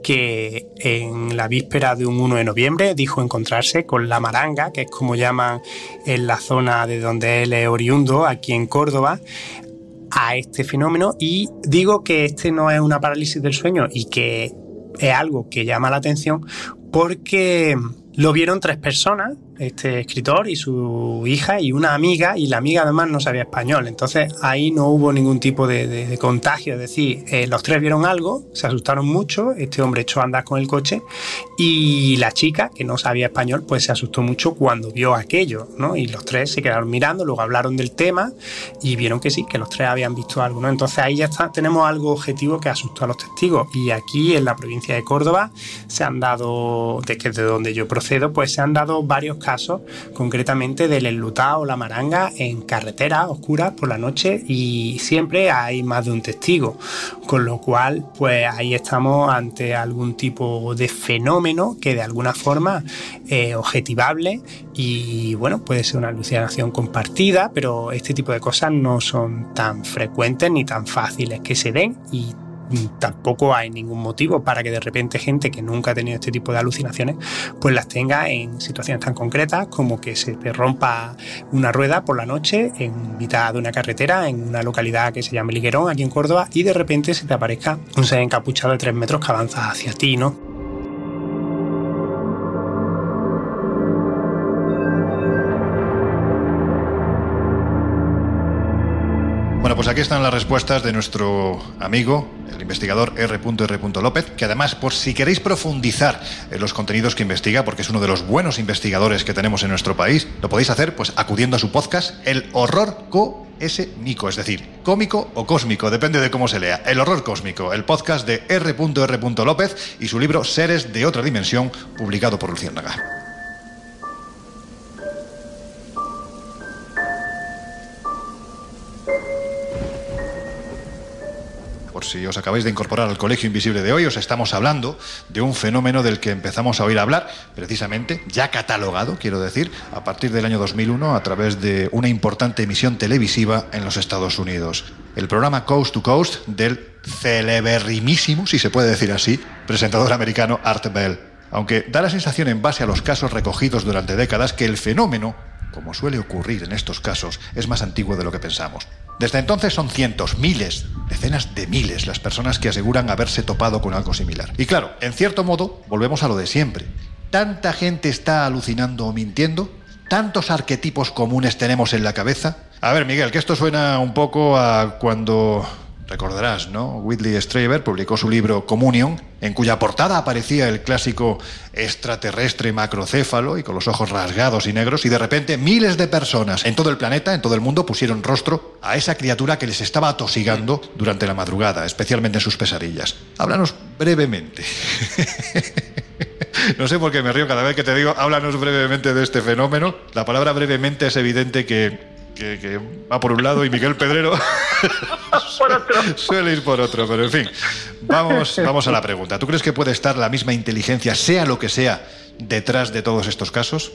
[SPEAKER 6] que en la víspera de un 1 de noviembre dijo encontrarse con la maranga, que es como llaman en la zona de donde él es oriundo, aquí en Córdoba, a este fenómeno y digo que este no es una parálisis del sueño y que es algo que llama la atención porque lo vieron tres personas este escritor y su hija y una amiga, y la amiga además no sabía español. Entonces ahí no hubo ningún tipo de, contagio. Es decir, eh, los tres vieron algo, se asustaron mucho, este hombre echó a andar con el coche y la chica, que no sabía español, pues se asustó mucho cuando vio aquello, ¿no? Y los tres se quedaron mirando, luego hablaron del tema y vieron que sí, que los tres habían visto algo, ¿no? Entonces ahí ya está, tenemos algo objetivo que asustó a los testigos. Y aquí en la provincia de Córdoba se han dado, de que de donde yo procedo, pues se han dado varios casos concretamente del enlutado o la maranga en carreteras oscuras por la noche y siempre hay más de un testigo, con lo cual pues ahí estamos ante algún tipo de fenómeno que de alguna forma es objetivable y bueno, puede ser una alucinación compartida, pero este tipo de cosas no son tan frecuentes ni tan fáciles que se den tampoco hay ningún motivo para que de repente gente que nunca ha tenido este tipo de alucinaciones pues las tenga en situaciones tan concretas como que se te rompa una rueda por la noche en mitad de una carretera en una localidad que se llama Liguerón aquí en Córdoba y de repente se te aparezca un ser encapuchado de tres metros que avanza hacia ti, ¿no?
[SPEAKER 1] Aquí están las respuestas de nuestro amigo, el investigador R.R. López, que además, por si queréis profundizar en los contenidos que investiga, porque es uno de los buenos investigadores que tenemos en nuestro país, lo podéis hacer pues acudiendo a su podcast, El Horror Co-S-Mico, es decir, cómico o cósmico, depende de cómo se lea. El Horror Cósmico, el podcast de R.R. López y su libro Seres de otra dimensión, publicado por Luciérnaga. Si os acabáis de incorporar al Colegio Invisible de hoy, os estamos hablando de un fenómeno del que empezamos a oír hablar, precisamente, ya catalogado, quiero decir, a partir del año 2001 a través de una importante emisión televisiva en los Estados Unidos. El programa Coast to Coast del celeberrimísimo, si se puede decir así, presentador americano Art Bell. Aunque da la sensación en base a los casos recogidos durante décadas que el fenómeno, como suele ocurrir en estos casos, es más antiguo de lo que pensamos. Desde entonces son cientos, miles, decenas de miles las personas que aseguran haberse topado con algo similar. Y claro, en cierto modo, volvemos a lo de siempre. ¿Tanta gente está alucinando o mintiendo? ¿Tantos arquetipos comunes tenemos en la cabeza? A ver, Miguel, que esto suena un poco a cuando Recordarás, ¿no? Whitley Strieber publicó su libro Communion, en cuya portada aparecía el clásico extraterrestre macrocéfalo y con los ojos rasgados y negros, y de repente miles de personas en todo el planeta, en todo el mundo, pusieron rostro a esa criatura que les estaba atosigando durante la madrugada, especialmente en sus pesadillas. Háblanos brevemente. No sé por qué me río cada vez que te digo, háblanos brevemente de este fenómeno. La palabra brevemente es evidente que que, va por un lado y Miguel Pedrero suele ir por otro, pero en fin, vamos, vamos a la pregunta. ¿Tú crees que puede estar la misma inteligencia, sea lo que sea, detrás de todos estos casos?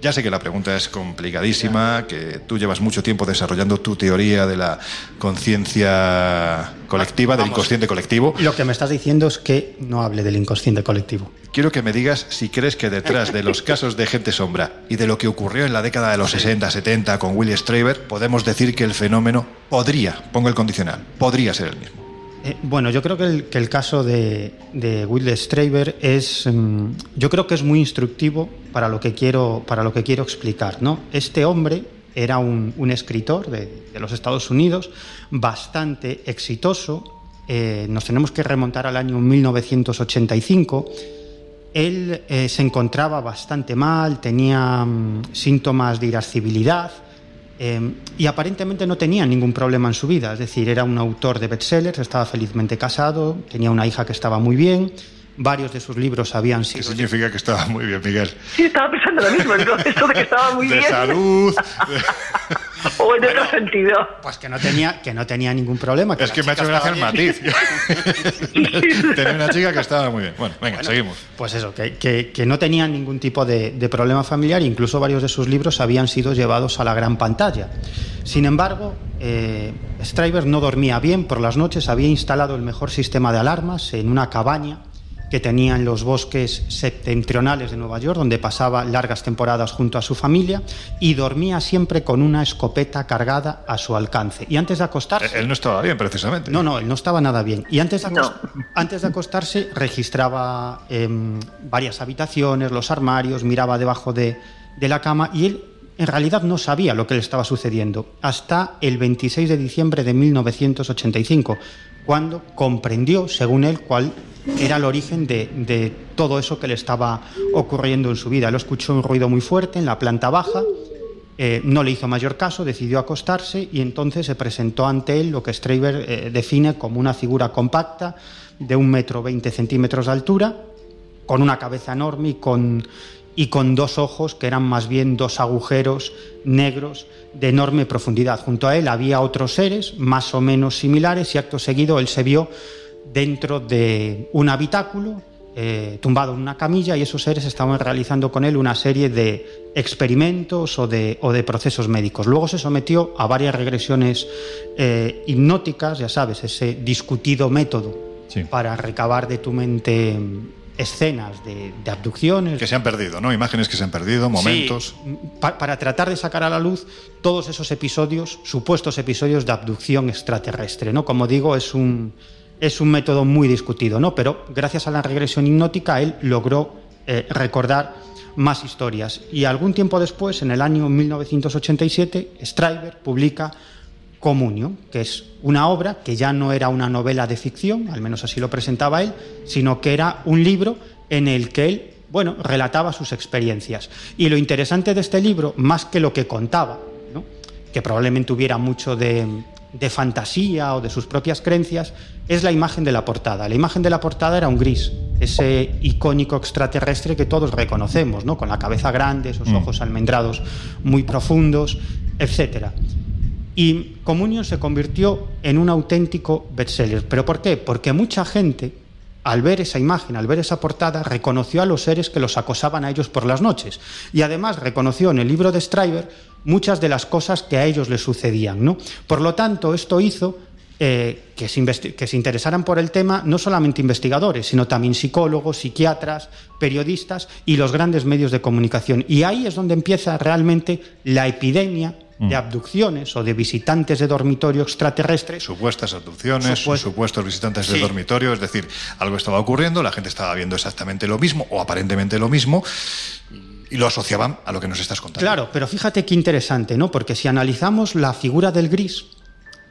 [SPEAKER 1] Ya sé que la pregunta es complicadísima, que tú llevas mucho tiempo desarrollando tu teoría de la conciencia colectiva, del inconsciente colectivo.
[SPEAKER 3] Lo que me estás diciendo es que no hable del inconsciente colectivo.
[SPEAKER 1] Quiero que me digas si crees que detrás de los casos de gente sombra y de lo que ocurrió en la década de los 60, 70 con Willie Straver, podemos decir que el fenómeno podría, pongo el condicional, podría ser el mismo.
[SPEAKER 3] Eh, bueno, yo creo que el, caso de, de Will Straver es, mm, yo creo que es muy instructivo para lo que quiero, para lo que quiero explicar. ¿no? Este hombre era un, escritor de, los Estados Unidos bastante exitoso. Eh, nos tenemos que remontar al año 1985. Él eh, se encontraba bastante mal, tenía mm, síntomas de irascibilidad Em, y aparentemente no tenía ningún problema en su vida, es decir, era un autor de bestsellers, estaba felizmente casado, tenía una hija que estaba muy bien, varios de sus libros habían sido...
[SPEAKER 1] ¿Qué significa que estaba muy bien, Miguel?
[SPEAKER 4] Sí, estaba pensando lo mismo, esto de que estaba muy
[SPEAKER 1] de
[SPEAKER 4] bien.
[SPEAKER 1] salud.
[SPEAKER 4] o en otro sentido.
[SPEAKER 3] Pues que no tenía, que no tenía ningún problema.
[SPEAKER 1] es que me ha hecho gracia el matiz. tenía una chica que estaba muy bien. Bueno, venga, seguimos.
[SPEAKER 3] Pues eso, que, que, no tenía ningún tipo de, de problema familiar, incluso varios de sus libros habían sido llevados a la gran pantalla. Sin embargo, eh, Stryber no dormía bien por las noches, había instalado el mejor sistema de alarmas en una cabaña que tenía en los bosques septentrionales de Nueva York, donde pasaba largas temporadas junto a su familia y dormía siempre con una escopeta cargada a su alcance. Y antes de acostarse...
[SPEAKER 1] Él no estaba bien, precisamente.
[SPEAKER 3] No, no, él no estaba nada bien. Y antes de, antes de acostarse registraba em, varias habitaciones, los armarios, miraba debajo de, de la cama y él en realidad no sabía lo que le estaba sucediendo hasta el 26 de diciembre de 1985, cuando comprendió, según él, cuál era el origen de, todo eso que le estaba ocurriendo en su vida. Lo escuchó un ruido muy fuerte en la planta baja, eh, no le hizo mayor caso, decidió acostarse y entonces se presentó ante él lo que Straver eh, define como una figura compacta de un metro veinte centímetros de altura, con una cabeza enorme y con, y con dos ojos que eran más bien dos agujeros negros de enorme profundidad. Junto a él había otros seres más o menos similares y acto seguido él se vio dentro de un habitáculo, eh, tumbado en una camilla, y esos seres estaban realizando con él una serie de experimentos o de, o de procesos médicos. Luego se sometió a varias regresiones eh, hipnóticas, ya sabes, ese discutido método para recabar de tu mente escenas de, abducciones.
[SPEAKER 1] Que se han perdido, ¿no? Imágenes que se han perdido, momentos.
[SPEAKER 3] para tratar de sacar a la luz todos esos episodios, supuestos episodios de abducción extraterrestre, ¿no? Como digo, es un, es un método muy discutido, ¿no? Pero gracias a la regresión hipnótica él logró eh, recordar más historias. Y algún tiempo después, en el año 1987, Stryber publica Comunión, que es una obra que ya no era una novela de ficción, al menos así lo presentaba él, sino que era un libro en el que él, bueno, relataba sus experiencias. Y lo interesante de este libro, más que lo que contaba, que probablemente hubiera mucho de, de fantasía o de sus propias creencias, es la imagen de la portada. La imagen de la portada era un gris, ese icónico extraterrestre que todos reconocemos, ¿no? con la cabeza grande, esos mm. ojos almendrados muy profundos, etc. Y Communion se convirtió en un auténtico bestseller. ¿Pero por qué? Porque mucha gente, al ver esa imagen, al ver esa portada, reconoció a los seres que los acosaban a ellos por las noches. Y además reconoció en el libro de Stryver muchas de las cosas que a ellos les sucedían. ¿no? Por lo tanto, esto hizo eh, que, se interesaran por el tema no solamente investigadores, sino también psicólogos, psiquiatras, periodistas y los grandes medios de comunicación. Y ahí es donde empieza realmente la epidemia de mm. abducciones o de visitantes de dormitorio extraterrestre.
[SPEAKER 1] Supuestas abducciones, supuestos visitantes de dormitorio, es decir, algo estaba ocurriendo, la gente estaba viendo exactamente lo mismo o aparentemente lo mismo y lo asociaban a lo que nos estás contando.
[SPEAKER 3] Claro, pero fíjate qué interesante, ¿no? Porque si analizamos la figura del gris,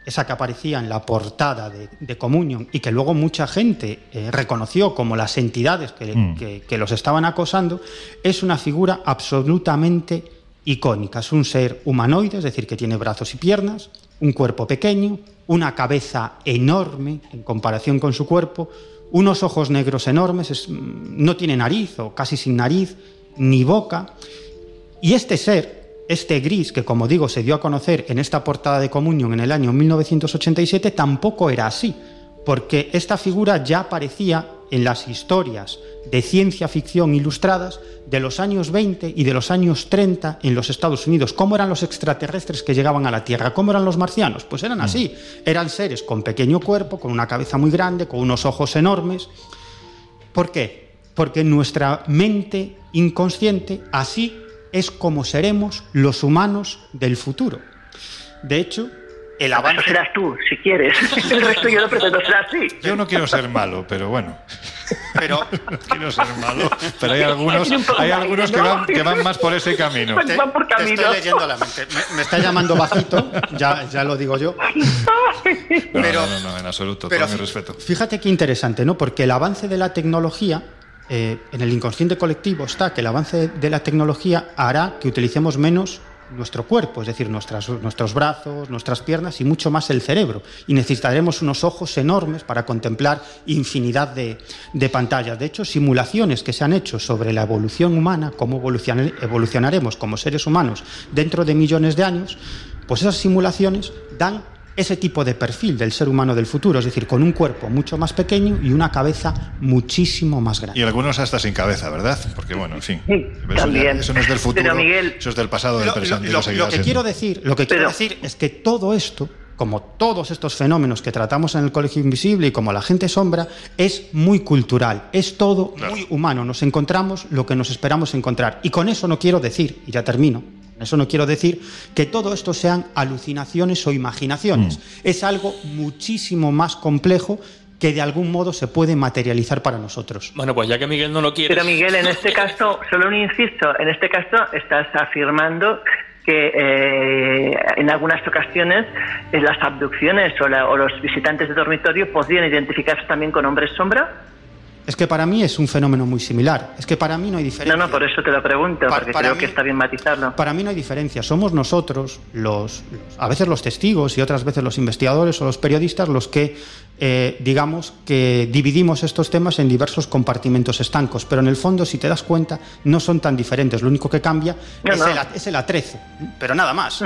[SPEAKER 3] esa que aparecía en la portada de, de Communion y que luego mucha gente eh, reconoció como las entidades mm. que, que, los estaban acosando, es una figura absolutamente icónica. Es un ser humanoide, es decir, que tiene brazos y piernas, un cuerpo pequeño, una cabeza enorme en comparación con su cuerpo, unos ojos negros enormes, no tiene nariz o casi sin nariz, ni boca. Y este ser, este gris, que como digo se dio a conocer en esta portada de Comunión en el año 1987, tampoco era así, porque esta figura ya aparecía en las historias de ciencia ficción ilustradas de los años 20 y de los años 30 en los Estados Unidos. ¿Cómo eran los extraterrestres que llegaban a la Tierra? ¿Cómo eran los marcianos? Pues eran así. Eran seres con pequeño cuerpo, con una cabeza muy grande, con unos ojos enormes. ¿Por qué? Porque nuestra mente inconsciente así es como seremos los humanos del futuro. De hecho, el avance...
[SPEAKER 4] Eso serás tú, si quieres. El resto yo no pretendo ser así.
[SPEAKER 1] Yo no quiero ser malo, pero bueno.
[SPEAKER 3] Pero
[SPEAKER 1] quiero ser malo. Pero hay algunos, hay algunos que, van, que van más por ese camino.
[SPEAKER 4] Van por
[SPEAKER 3] Te estoy leyendo la mente. Me, me está llamando bajito, ya, ya lo digo yo.
[SPEAKER 1] No,
[SPEAKER 3] Pero-
[SPEAKER 1] no, no, no, en absoluto.
[SPEAKER 3] Pero
[SPEAKER 1] todo mi respeto.
[SPEAKER 3] Fíjate qué interesante, ¿no? Porque el avance de la tecnología, eh, en el inconsciente colectivo está que el avance de la tecnología hará que utilicemos menos nuestro cuerpo, es decir, nuestras, nuestros brazos, nuestras piernas y mucho más el cerebro. Y necesitaremos unos ojos enormes para contemplar infinidad de, de pantallas. De hecho, simulaciones que se han hecho sobre la evolución humana, cómo evolucionaremos como seres humanos dentro de millones de años, pues esas simulaciones dan ese tipo de perfil del ser humano del futuro, es decir, con un cuerpo mucho más pequeño y una cabeza muchísimo más grande.
[SPEAKER 1] Y algunos hasta sin cabeza, ¿verdad? Porque bueno, en fin.
[SPEAKER 4] Sí,
[SPEAKER 1] Eso, ya- eso no es del futuro,
[SPEAKER 4] Pero, Miguel-
[SPEAKER 1] eso es del pasado, del
[SPEAKER 3] lo-
[SPEAKER 1] presente. y
[SPEAKER 3] lo-
[SPEAKER 1] lo
[SPEAKER 3] lo que quiero decir, lo que quiero
[SPEAKER 4] Pero-
[SPEAKER 3] decir es que todo esto, como todos estos fenómenos que tratamos en el Colegio Invisible y como la gente sombra, es muy cultural, es todo muy humano. Nos encontramos lo que nos esperamos encontrar. Y con eso no quiero decir, y ya termino, eso no quiero decir que todo esto sean alucinaciones o imaginaciones. Es algo muchísimo más complejo que de algún modo se puede materializar para nosotros.
[SPEAKER 2] Bueno, pues ya que Miguel no lo quiere.
[SPEAKER 4] Pero Miguel, en este caso, solo un insisto, en este caso estás afirmando que eh, en algunas ocasiones eh, las abducciones o, la- o los visitantes de dormitorio podrían identificarse también con hombres sombra.
[SPEAKER 3] Es que para mí es un fenómeno muy similar. Es que para mí no hay
[SPEAKER 4] No,
[SPEAKER 3] diferencia.
[SPEAKER 4] no, por eso te lo pregunto,
[SPEAKER 3] Pa-
[SPEAKER 4] porque
[SPEAKER 3] para
[SPEAKER 4] creo
[SPEAKER 3] mí-
[SPEAKER 4] que está bien matizarlo.
[SPEAKER 3] Para mí no hay diferencia. Somos nosotros, los, a veces los testigos y otras veces los investigadores o los periodistas, los que, eh, digamos, que dividimos estos temas en diversos compartimentos estancos. Pero en el fondo, si te das cuenta, no son tan diferentes. Lo único que cambia
[SPEAKER 4] No,
[SPEAKER 3] es,
[SPEAKER 4] no.
[SPEAKER 3] El, es el. Pero nada más.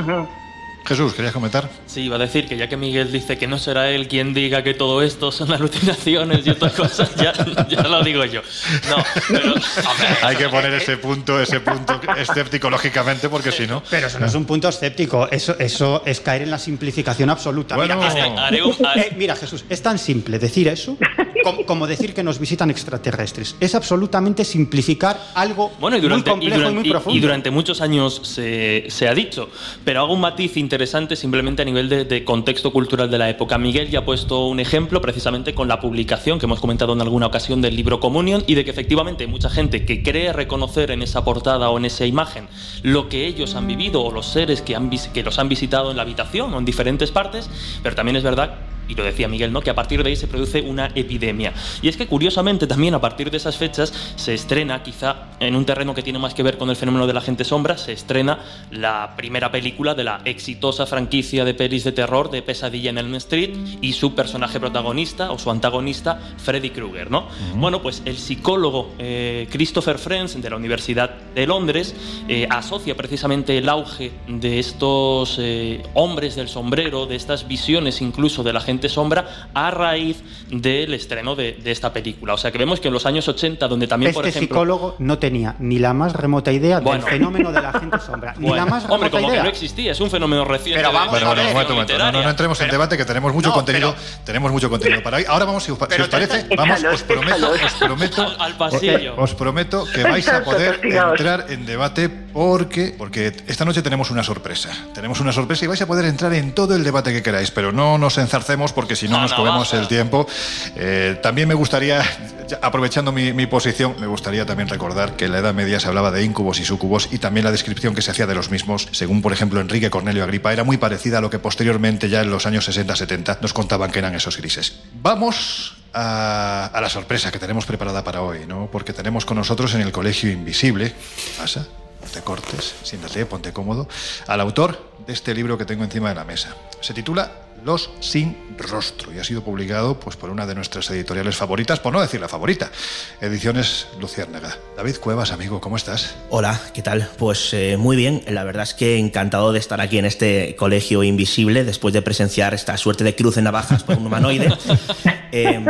[SPEAKER 1] Jesús, ¿querías comentar?
[SPEAKER 2] Sí, iba a decir que ya que Miguel dice que no será él quien diga que todo esto son alucinaciones y otras cosas, ya, ya lo digo yo. No, pero. hombre,
[SPEAKER 1] Hay que poner ese punto, ese punto escéptico, lógicamente, porque si no.
[SPEAKER 3] Pero eso no es un punto escéptico. Eso, eso es caer en la simplificación absoluta.
[SPEAKER 1] Bueno.
[SPEAKER 3] Mira,
[SPEAKER 2] haré- haré un- haré-
[SPEAKER 3] Eh, mira, Jesús, es tan simple decir eso como, como decir que nos visitan extraterrestres. Es absolutamente simplificar algo
[SPEAKER 2] Bueno, y durante,
[SPEAKER 3] muy complejo
[SPEAKER 2] y
[SPEAKER 3] y,
[SPEAKER 2] durante-
[SPEAKER 3] muy
[SPEAKER 2] y-
[SPEAKER 3] profundo.
[SPEAKER 2] y durante muchos años se, se ha dicho, pero hago un matiz interesante simplemente a nivel de, contexto cultural de la época. Miguel ya ha puesto un ejemplo precisamente con la publicación que hemos comentado en alguna ocasión del libro Communion y de que efectivamente hay mucha gente que cree reconocer en esa portada o en esa imagen lo que ellos han vivido o los seres que, han, que los han visitado en la habitación o en diferentes partes, pero también es verdad y lo decía Miguel, ¿no? que a partir de ahí se produce una epidemia. Y es que curiosamente también a partir de esas fechas se estrena, quizá en un terreno que tiene más que ver con el fenómeno de la gente sombra, se estrena la primera película de la exitosa franquicia de pelis de terror de Pesadilla en Elm Street y su personaje protagonista o su antagonista Freddy Krueger. ¿no? Bueno, pues el psicólogo eh, Christopher Friends de la Universidad de Londres eh, asocia precisamente el auge de estos eh, hombres del sombrero, de estas visiones incluso de la gente sombra, a raíz del estreno de, de esta película. O sea que vemos que en los años 80, donde también,
[SPEAKER 3] este
[SPEAKER 2] por ejemplo...
[SPEAKER 3] psicólogo no tenía ni la más remota idea
[SPEAKER 2] Bueno.
[SPEAKER 3] del fenómeno de la gente sombra. ni
[SPEAKER 2] Bueno,
[SPEAKER 3] la más
[SPEAKER 2] hombre,
[SPEAKER 3] remota
[SPEAKER 2] como
[SPEAKER 3] idea.
[SPEAKER 2] que no existía, es un fenómeno reciente.
[SPEAKER 3] Pero
[SPEAKER 2] de-
[SPEAKER 3] vamos
[SPEAKER 1] Bueno,
[SPEAKER 3] a ver,
[SPEAKER 1] momento, momento. No, no, no entremos en
[SPEAKER 3] Pero-
[SPEAKER 1] debate, que tenemos mucho
[SPEAKER 3] No,
[SPEAKER 1] contenido.
[SPEAKER 3] pero-
[SPEAKER 1] Tenemos mucho contenido para hoy. Ahora vamos, si os, si os parece, vamos, os prometo, os prometo,
[SPEAKER 2] Al- al pasillo.
[SPEAKER 1] os prometo que vais a poder entrar en debate porque, porque esta noche tenemos una sorpresa. Tenemos una sorpresa y vais a poder entrar en todo el debate que queráis, pero no nos enzarcemos porque si no nos
[SPEAKER 2] no,
[SPEAKER 1] comemos el tiempo. Eh, también me gustaría, aprovechando mi, mi posición, me gustaría también recordar que en la Edad Media se hablaba de íncubos y súcubos y también la descripción que se hacía de los mismos, según por ejemplo Enrique Cornelio Agripa, era muy parecida a lo que posteriormente ya en los años 60-70 nos contaban que eran esos grises. Vamos a, a la sorpresa que tenemos preparada para hoy, ¿no? Porque tenemos con nosotros en el Colegio Invisible, ¿qué pasa? No te cortes, siéntate, ponte cómodo, al autor de este libro que tengo encima de la mesa. Se titula Los sin rostro y ha sido publicado pues, por una de nuestras editoriales favoritas, por no decir la favorita, Ediciones Luciérnaga. David Cuevas, amigo, ¿cómo estás?
[SPEAKER 7] Hola, ¿qué tal? Pues eh, muy bien, la verdad es que encantado de estar aquí en este colegio invisible después de presenciar esta suerte de cruz en navajas por un humanoide. Em,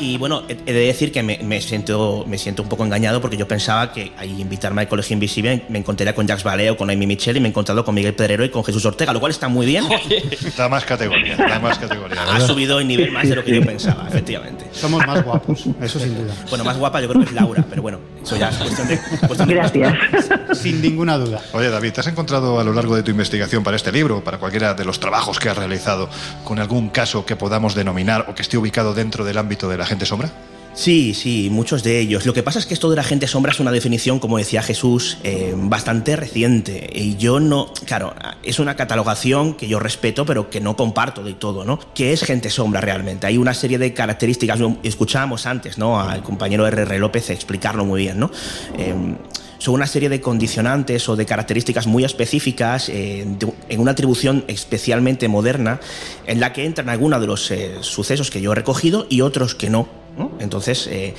[SPEAKER 7] y bueno, he de decir que me, siento, me siento un poco engañado porque yo pensaba que al invitarme al Colegio Invisible me encontraría con Jacques Valeo, con Amy Michel y me he encontrado con Miguel Pedrero y con Jesús Ortega, lo cual está muy bien.
[SPEAKER 1] Da más categoría, da más categoría.
[SPEAKER 7] Ha subido el nivel más de lo que yo pensaba, efectivamente.
[SPEAKER 3] Somos más guapos, eso sin duda.
[SPEAKER 7] Bueno, más guapa yo creo que es Laura, pero bueno, eso ya es cuestión de...
[SPEAKER 4] Gracias.
[SPEAKER 3] sin ninguna duda.
[SPEAKER 1] Oye, David, ¿te has encontrado a lo largo de tu investigación para este libro, para cualquiera de los trabajos que has realizado, con algún caso que podamos denominar o que esté ubicado dentro del ámbito de la gente sombra?
[SPEAKER 7] Sí, sí, muchos de ellos. Lo que pasa es que esto de la gente sombra es una definición, como decía Jesús, eh, bastante reciente. Y yo no, claro, es una catalogación que yo respeto, pero que no comparto de todo, ¿no? ¿Qué es gente sombra realmente? Hay una serie de características, escuchábamos antes, ¿no? Al compañero R.R. López explicarlo muy bien, ¿no? Em, son una serie de condicionantes o de características muy específicas eh, en una atribución especialmente moderna en la que entran algunos de los eh, sucesos que yo he recogido y otros que no entonces, eh,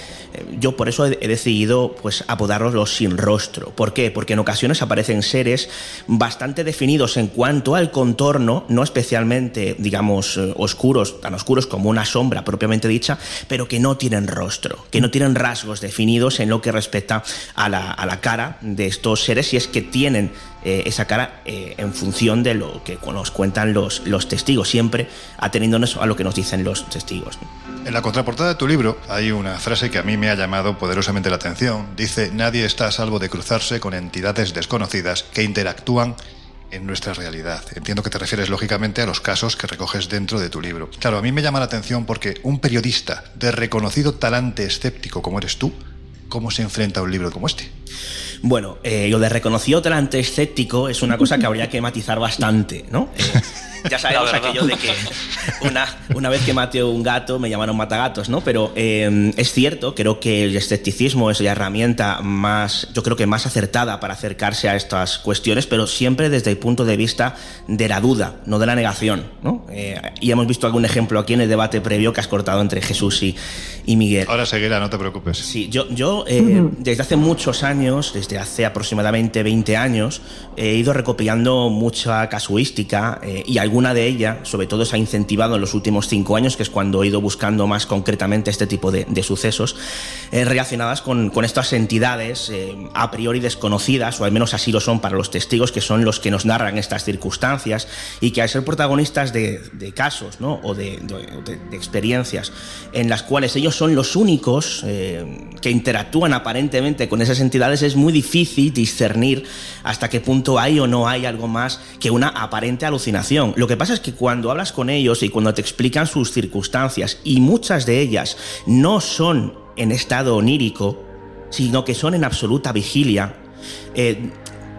[SPEAKER 7] yo por eso he, decidido pues, apodarlos los sin rostro. ¿Por qué? Porque en ocasiones aparecen seres bastante definidos en cuanto al contorno, no especialmente, digamos, eh, oscuros, tan oscuros como una sombra propiamente dicha, pero que no tienen rostro, que no tienen rasgos definidos en lo que respecta a la, cara de estos seres, si es que tienen eh, esa cara en función de lo que nos cuentan los testigos, siempre ateniéndonos a lo que nos dicen los testigos.
[SPEAKER 1] En la contraportada de tu libro hay una frase que a mí me ha llamado poderosamente la atención. Dice, nadie está a salvo de cruzarse con entidades desconocidas que interactúan en nuestra realidad. Entiendo que te refieres lógicamente a los casos que recoges dentro de tu libro. Claro, a mí me llama la atención porque un periodista de reconocido talante escéptico como eres tú, ¿cómo se enfrenta a un libro como este?
[SPEAKER 7] Bueno, eh, lo de reconocido talante escéptico es una cosa que habría que matizar bastante, ¿no? Eh, ya sabemos aquello de que una, una vez que maté un gato me llamaron matagatos, ¿no? Pero eh, es cierto, creo que el escepticismo es la herramienta más, yo creo que más acertada para acercarse a estas cuestiones, pero siempre desde el punto de vista de la duda, no de la negación, ¿no? Eh, y hemos visto algún ejemplo aquí en el debate previo que has cortado entre Jesús y, y Miguel.
[SPEAKER 1] Ahora seguirá, no te preocupes.
[SPEAKER 7] Sí, yo, yo eh, desde hace muchos años, desde hace aproximadamente 20 años, he ido recopilando mucha casuística y algún una de ellas, sobre todo, se ha incentivado en los últimos cinco años, que es cuando he ido buscando más concretamente este tipo de, sucesos, eh, relacionadas con, estas entidades eh, a priori desconocidas, o al menos así lo son para los testigos, que son los que nos narran estas circunstancias y que al ser protagonistas de, casos ¿no? o de, experiencias en las cuales ellos son los únicos eh, que interactúan aparentemente con esas entidades, es muy difícil discernir hasta qué punto hay o no hay algo más que una aparente alucinación. Que pasa es que cuando hablas con ellos y cuando te explican sus circunstancias, y muchas de ellas no son en estado onírico, sino que son en absoluta vigilia, eh,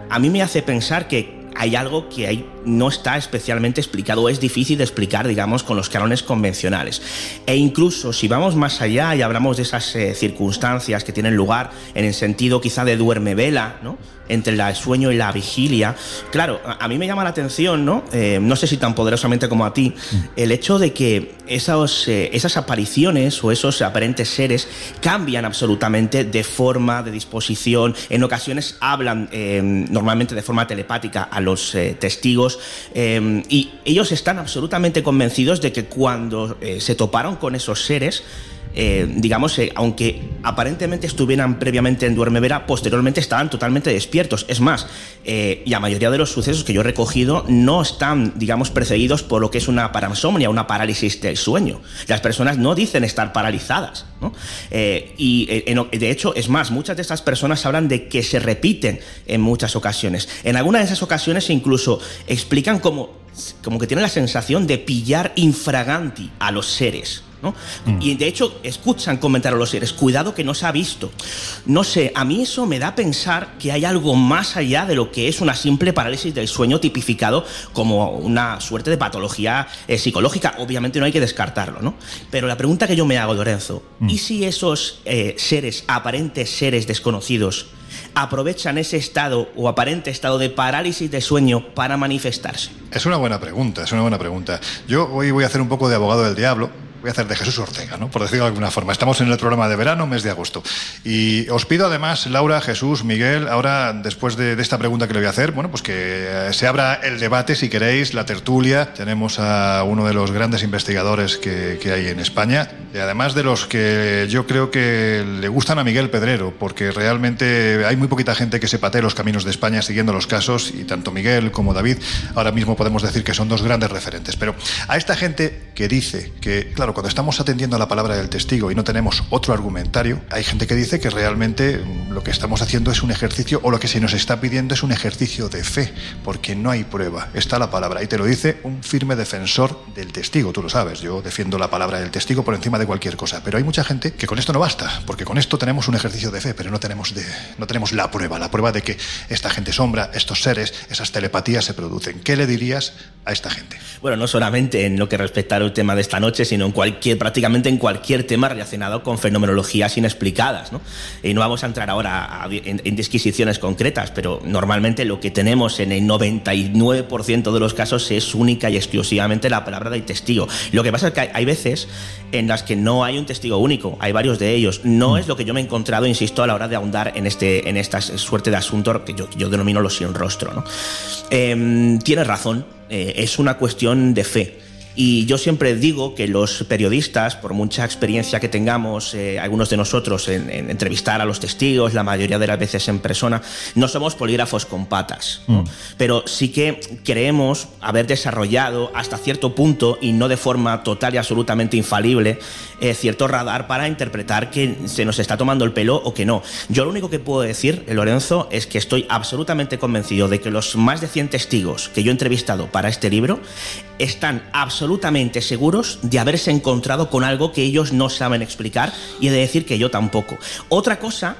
[SPEAKER 7] a mí me hace pensar que hay algo que hay, no está especialmente explicado, es difícil de explicar, digamos, con los cánones convencionales. E incluso si vamos más allá y hablamos de esas eh, circunstancias que tienen lugar en el sentido quizá de duerme vela, ¿no? entre el sueño y la vigilia. Claro, a mí me llama la atención, ¿no? Eh, no sé si tan poderosamente como a ti, el hecho de que esos, eh, esas apariciones o esos aparentes seres cambian absolutamente de forma, de disposición. En ocasiones hablan eh, normalmente de forma telepática a los testigos y ellos están absolutamente convencidos de que cuando se toparon con esos seres, eh, digamos, eh, aunque aparentemente estuvieran previamente en Duermevera, posteriormente estaban totalmente despiertos. Es más, eh, la mayoría de los sucesos que yo he recogido no están, digamos, precedidos por lo que es una parasomnia, una parálisis del sueño. Las personas no dicen estar paralizadas. y de hecho, es más, muchas de estas personas hablan de que se repiten en muchas ocasiones. En algunas de esas ocasiones incluso explican como, como que tienen la sensación de pillar infraganti a los seres. Mm. Y de hecho escuchan comentar a los seres, cuidado que no se ha visto. No sé, a mí eso me da a pensar que hay algo más allá de lo que es una simple parálisis del sueño tipificado como una suerte de patología eh, psicológica. Obviamente no hay que descartarlo, ¿no? Pero la pregunta que yo me hago, Lorenzo, mm. ¿y si esos eh, seres, aparentes seres desconocidos, aprovechan ese estado o aparente estado de parálisis de sueño para manifestarse?
[SPEAKER 1] Es una buena pregunta, es una buena pregunta. Yo hoy voy a hacer un poco de abogado del diablo voy a hacer de Jesús Ortega, ¿no? por decirlo de alguna forma. Estamos en el programa de verano, mes de agosto. Y os pido además, Laura, Jesús, Miguel, ahora después de, esta pregunta que le voy a hacer, bueno, pues que eh, se abra el debate, si queréis, la tertulia. Tenemos a uno de los grandes investigadores que, que hay en España y además de los que yo creo que le gustan a Miguel Pedrero, porque realmente hay muy poquita gente que se patee los caminos de España siguiendo los casos y tanto Miguel como David ahora mismo podemos decir que son dos grandes referentes. Pero a esta gente que dice que, claro, cuando estamos atendiendo a la palabra del testigo y no tenemos otro argumentario, hay gente que dice que realmente lo que estamos haciendo es un ejercicio o lo que se nos está pidiendo es un ejercicio de fe, porque no hay prueba, está la palabra y te lo dice un firme defensor del testigo, tú lo sabes, yo defiendo la palabra del testigo por encima de cualquier cosa, pero hay mucha gente que con esto no basta, porque con esto tenemos un ejercicio de fe, pero no tenemos, no tenemos la prueba, la prueba de que esta gente sombra, estos seres, esas telepatías se producen. ¿Qué le dirías a esta gente?
[SPEAKER 7] Bueno, no solamente en lo que respecta al tema de esta noche, sino en cualquier, prácticamente en cualquier tema relacionado con fenomenologías inexplicadas. ¿no? Y no vamos a entrar ahora en, disquisiciones concretas, pero normalmente lo que tenemos en el 99% de los casos es única y exclusivamente la palabra del testigo. Lo que pasa es que hay, veces en las que no hay un testigo único, hay varios de ellos. No mm. es lo que yo me he encontrado, insisto, a la hora de ahondar en, este, en esta suerte de asunto que yo, yo denomino los sin rostro. ¿no? Em, tienes razón, eh, es una cuestión de fe. Y yo siempre digo que los periodistas, por mucha experiencia que tengamos, eh, algunos de nosotros, en, entrevistar a los testigos, la mayoría de las veces en persona, no somos polígrafos con patas. Mm. Pero sí que creemos haber desarrollado hasta cierto punto, y no de forma total y absolutamente infalible, eh, cierto radar para interpretar que se nos está tomando el pelo o que no. Yo lo único que puedo decir, Lorenzo, es que estoy absolutamente convencido de que los más de 100 testigos que yo he entrevistado para este libro están absolutamente seguros de haberse encontrado con algo que ellos no saben explicar y de decir que yo tampoco. Otra cosa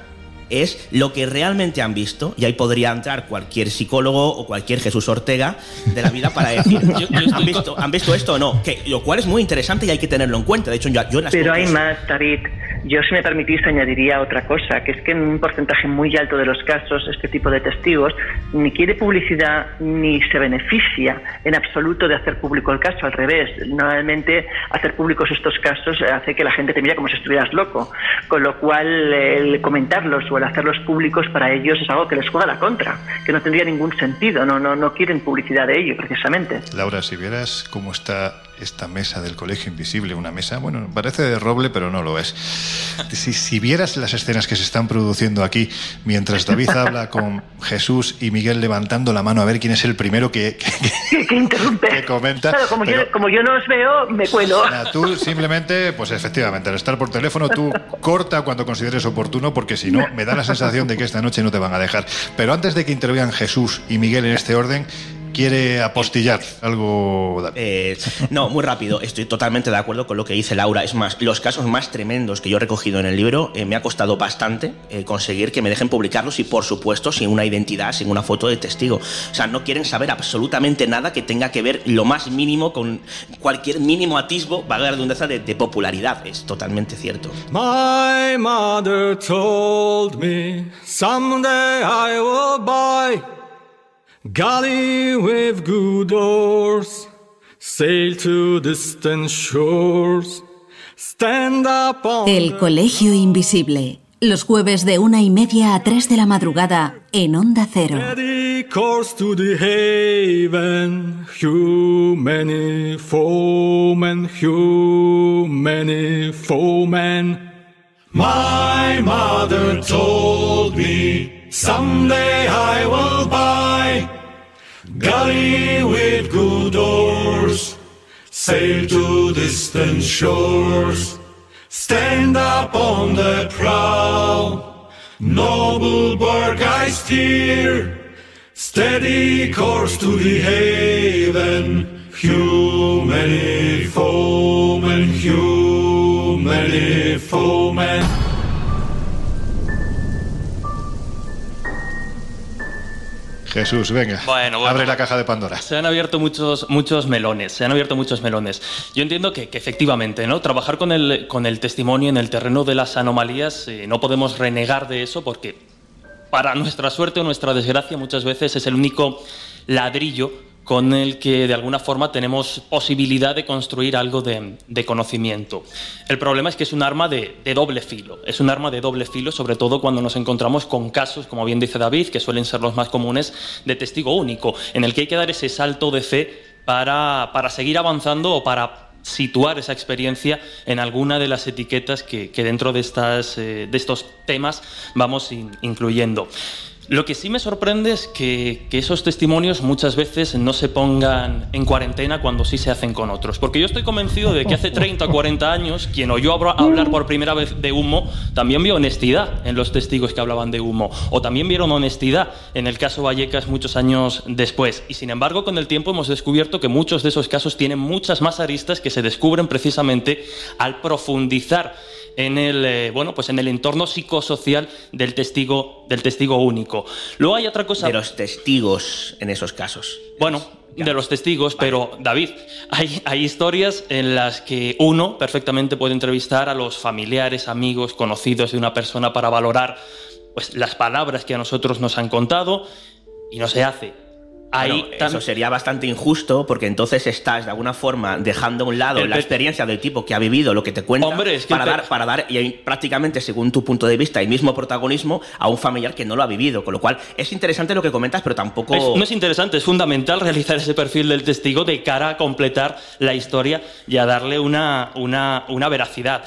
[SPEAKER 7] es lo que realmente han visto, y ahí podría entrar cualquier psicólogo o cualquier Jesús Ortega de la vida para decir, ¿han, visto, ¿han, visto, esto o no? Que, lo cual es muy interesante y hay que tenerlo en cuenta. De hecho, yo, yo
[SPEAKER 4] Pero hay más, David. Yo, si me permitís, añadiría otra cosa, que es que en un porcentaje muy alto de los casos, este tipo de testigos ni quiere publicidad ni se beneficia en absoluto de hacer público el caso. Al revés, normalmente hacer públicos estos casos hace que la gente te mire como si estuvieras loco. Con lo cual, el comentarlos o el hacerlos públicos para ellos es algo que les juega la contra, que no tendría ningún sentido. No, no, no quieren publicidad de ello, precisamente.
[SPEAKER 1] Laura, si vieras cómo está esta mesa del Colegio Invisible, una mesa, bueno, parece de roble, pero no lo es. Si, si vieras las escenas que se están produciendo aquí, mientras David habla con Jesús y Miguel levantando la mano a ver quién es el primero que,
[SPEAKER 4] que, interrumpe.
[SPEAKER 1] Que comenta.
[SPEAKER 4] Claro, como, yo, como yo no os veo, me cuelo.
[SPEAKER 1] tú simplemente, pues efectivamente, al estar por teléfono, tú corta cuando consideres oportuno, porque si no, me da la sensación de que esta noche no te van a dejar. Pero antes de que intervengan Jesús y Miguel en este orden, quiere apostillar algo.
[SPEAKER 7] Eh, no, muy rápido. Estoy totalmente de acuerdo con lo que dice Laura. Es más, los casos más tremendos que yo he recogido en el libro eh, me ha costado bastante eh, conseguir que me dejen publicarlos y, por supuesto, sin una identidad, sin una foto de testigo. O sea, no quieren saber absolutamente nada que tenga que ver lo más mínimo con cualquier mínimo atisbo, valga la redundancia, de, de popularidad. Es totalmente cierto.
[SPEAKER 8] My mother told me someday I will buy Galley with good oars, sail to distant shores, stand up on
[SPEAKER 9] El Colegio Invisible. Los jueves de una y media a tres de la madrugada en Onda Cero.
[SPEAKER 8] course to the haven, human foemen, human foemen. My mother told me Someday I will buy galley with good oars, sail to distant shores, stand up on the prow, noble bark I steer, steady course to the haven, human foemen, human foemen.
[SPEAKER 1] Jesús, venga. Bueno, abre la caja de Pandora.
[SPEAKER 2] Se han abierto muchos, muchos melones. Se han abierto muchos melones. Yo entiendo que, efectivamente, ¿no? Trabajar con el, con el testimonio en el terreno de las anomalías, eh, no podemos renegar de eso porque, para nuestra suerte o nuestra desgracia, muchas veces es el único ladrillo con el que de alguna forma tenemos posibilidad de construir algo de, conocimiento. El problema es que es un arma de, doble filo, es un arma de doble filo, sobre todo cuando nos encontramos con casos, como bien dice David, que suelen ser los más comunes, de testigo único, en el que hay que dar ese salto de fe para, seguir avanzando o para situar esa experiencia en alguna de las etiquetas que, dentro de, estas, eh, de estos temas vamos incluyendo. Lo que sí me sorprende es que, esos testimonios muchas veces no se pongan en cuarentena cuando sí se hacen con otros. Porque yo estoy convencido de que hace 30 o 40 años, quien oyó hablar por primera vez de humo, también vio honestidad en los testigos que hablaban de humo. O también vieron honestidad en el caso Vallecas muchos años después. Y sin embargo, con el tiempo hemos descubierto que muchos de esos casos tienen muchas más aristas que se descubren precisamente al profundizar en el, eh, bueno, pues en el entorno psicosocial del testigo, del testigo único. Luego hay otra cosa...
[SPEAKER 7] De los testigos en esos casos.
[SPEAKER 2] Bueno, de los testigos, pero David, hay, hay, historias en las que uno perfectamente puede entrevistar a los familiares, amigos, conocidos de una persona para valorar pues, las palabras que a nosotros nos han contado y no se hace.
[SPEAKER 7] Ahí eso sería bastante injusto porque entonces estás de alguna forma dejando a un lado la experiencia del tipo que ha vivido lo que te cuenta para, dar, para dar y prácticamente según tu punto de vista el mismo protagonismo a un familiar que no lo ha vivido con lo cual es interesante lo que comentas pero tampoco
[SPEAKER 2] no es interesante es fundamental realizar ese perfil del testigo de cara a completar la historia y a darle una, una, una veracidad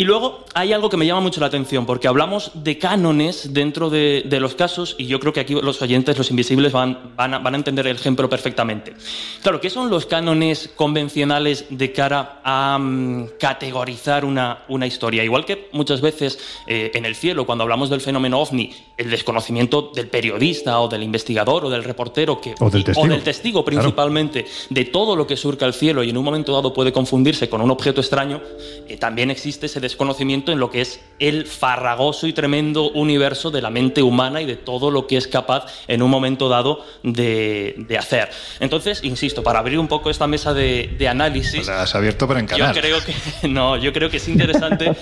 [SPEAKER 2] y luego hay algo que me llama mucho la atención, porque hablamos de cánones dentro de, los casos, y yo creo que aquí los oyentes, los invisibles, van, van, a, entender el ejemplo perfectamente. Claro, ¿qué son los cánones convencionales de cara a mm, categorizar una, una, historia? Igual que muchas veces eh, en el cielo, cuando hablamos del fenómeno ovni, el desconocimiento del periodista o del investigador o del reportero, que,
[SPEAKER 1] o, del
[SPEAKER 2] testigo, principalmente, de todo lo que surca el cielo y en un momento dado puede confundirse con un objeto extraño, eh, también existe ese desconocimiento en lo que es el farragoso y tremendo universo de la mente humana y de todo lo que es capaz en un momento dado de, hacer. Entonces, insisto, para abrir un poco esta mesa de, análisis...
[SPEAKER 1] La has abierto para encarar.
[SPEAKER 2] Yo creo que, no, yo creo que es interesante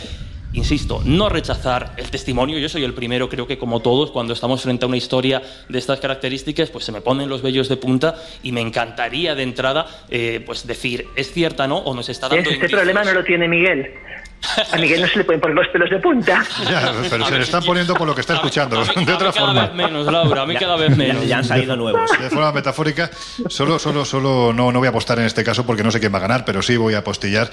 [SPEAKER 2] insisto, no rechazar el testimonio. Yo soy el primero, creo que como todos, cuando estamos frente a una historia de estas características, pues se me ponen los vellos de punta y me encantaría de entrada eh, pues decir, ¿es cierta, no? O nos está dando...
[SPEAKER 4] Este problema no lo tiene Miguel. A Miguel no se le pueden poner los pelos de punta.
[SPEAKER 1] pero se le están poniendo por lo que está escuchando. de otra
[SPEAKER 2] forma.
[SPEAKER 1] Cada
[SPEAKER 2] vez menos, Laura. A mí cada vez menos.
[SPEAKER 7] Ya han salido nuevos.
[SPEAKER 1] De forma metafórica, solo, solo, solo no, no voy a apostar en este caso porque no sé quién va a ganar, pero sí voy a apostillar.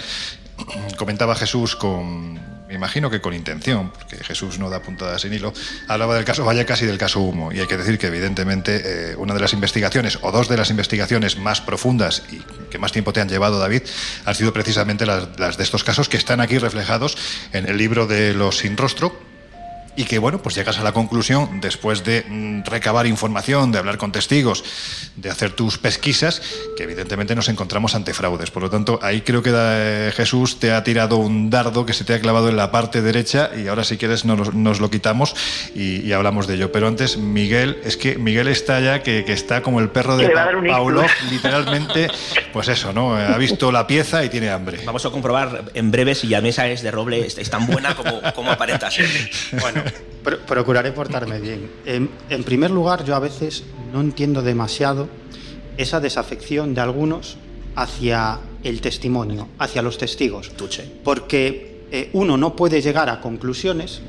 [SPEAKER 1] Comentaba Jesús con imagino que con intención, porque Jesús no da puntada sin hilo, hablaba del caso Vallecas y del caso Humo. Y hay que decir que, evidentemente, eh, una de las investigaciones, o dos de las investigaciones más profundas y que más tiempo te han llevado, David, han sido precisamente las de estos casos que están aquí reflejados en el libro de Los Sin Rostro y que bueno, pues llegas a la conclusión después de mm, recabar información, de hablar con testigos, de hacer tus pesquisas, que evidentemente nos encontramos ante fraudes. Por lo tanto, ahí creo que eh, Jesús te ha tirado un dardo que se te ha clavado en la parte derecha y ahora si quieres nos, lo quitamos y, hablamos de ello. Pero antes, Miguel, es que Miguel está ya que, está como el perro de Paulo, literalmente, pues eso, ¿no? Ha visto la pieza y tiene hambre.
[SPEAKER 7] Vamos a comprobar en breve si la mesa es de roble, es tan buena como, como aparenta ser. Bueno,
[SPEAKER 3] procuraré portarme bien. En, primer lugar, yo a veces no entiendo demasiado esa desafección de algunos hacia el testimonio, hacia los testigos. Porque eh, uno no puede llegar a conclusiones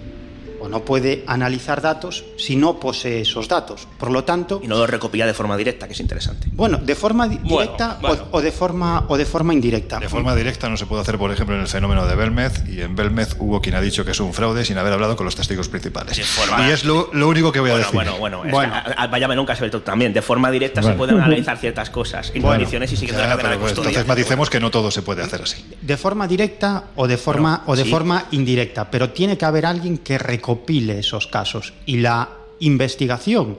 [SPEAKER 3] no puede analizar datos si no posee esos datos. Por lo tanto...
[SPEAKER 7] Y no los recopila de forma directa, que es interesante.
[SPEAKER 3] Bueno, de forma directa O, de forma, o de forma indirecta.
[SPEAKER 1] De forma directa no se puede hacer, por ejemplo, en el fenómeno de Belmez, y en Belmez hubo quien ha dicho que es un fraude sin haber hablado con los testigos principales. y es lo, único que voy a decir.
[SPEAKER 7] Bueno, bueno, bueno. vaya nunca se ve también. De forma directa se pueden analizar ciertas cosas en condiciones y siguiendo la cadena
[SPEAKER 1] pues, Entonces maticemos que no todo se puede hacer así.
[SPEAKER 3] De forma directa o de forma, o de forma indirecta, pero tiene que haber alguien que recopile esos casos. Y la investigación,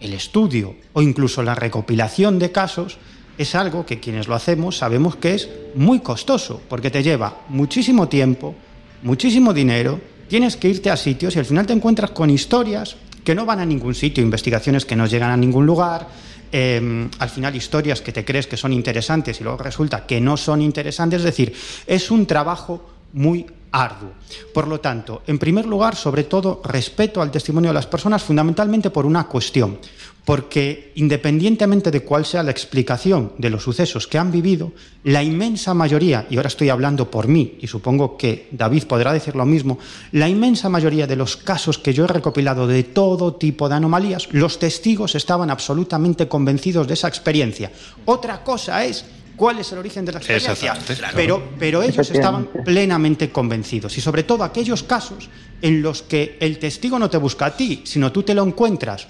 [SPEAKER 3] el estudio o incluso la recopilación de casos es algo que quienes lo hacemos sabemos que es muy costoso, porque te lleva muchísimo tiempo, muchísimo dinero, tienes que irte a sitios y al final te encuentras con historias que no van a ningún sitio, investigaciones que no llegan a ningún lugar, em, al final historias que te crees que son interesantes y luego resulta que no son interesantes, es decir, es un trabajo muy arduo. Por lo tanto, en primer lugar, sobre todo, respeto al testimonio de las personas fundamentalmente por una cuestión porque independientemente de cuál sea la explicación de los sucesos que han vivido, la inmensa mayoría, y ahora estoy hablando por mí, y supongo que David podrá decir lo mismo, la inmensa mayoría de los casos que yo he recopilado de todo tipo de anomalías, los testigos estaban absolutamente convencidos de esa experiencia. Otra cosa es cuál es el origen de la experiencia, pero, pero ellos estaban plenamente convencidos, y sobre todo aquellos casos en los que el testigo no te busca a ti, sino tú te lo encuentras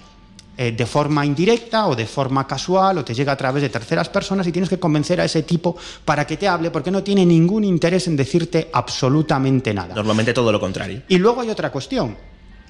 [SPEAKER 3] eh, de forma indirecta o de forma casual o te llega a través de terceras personas y tienes que convencer a ese tipo para que te hable porque no tiene ningún interés en decirte absolutamente nada.
[SPEAKER 7] Normalmente todo lo contrario.
[SPEAKER 3] Y luego hay otra cuestión.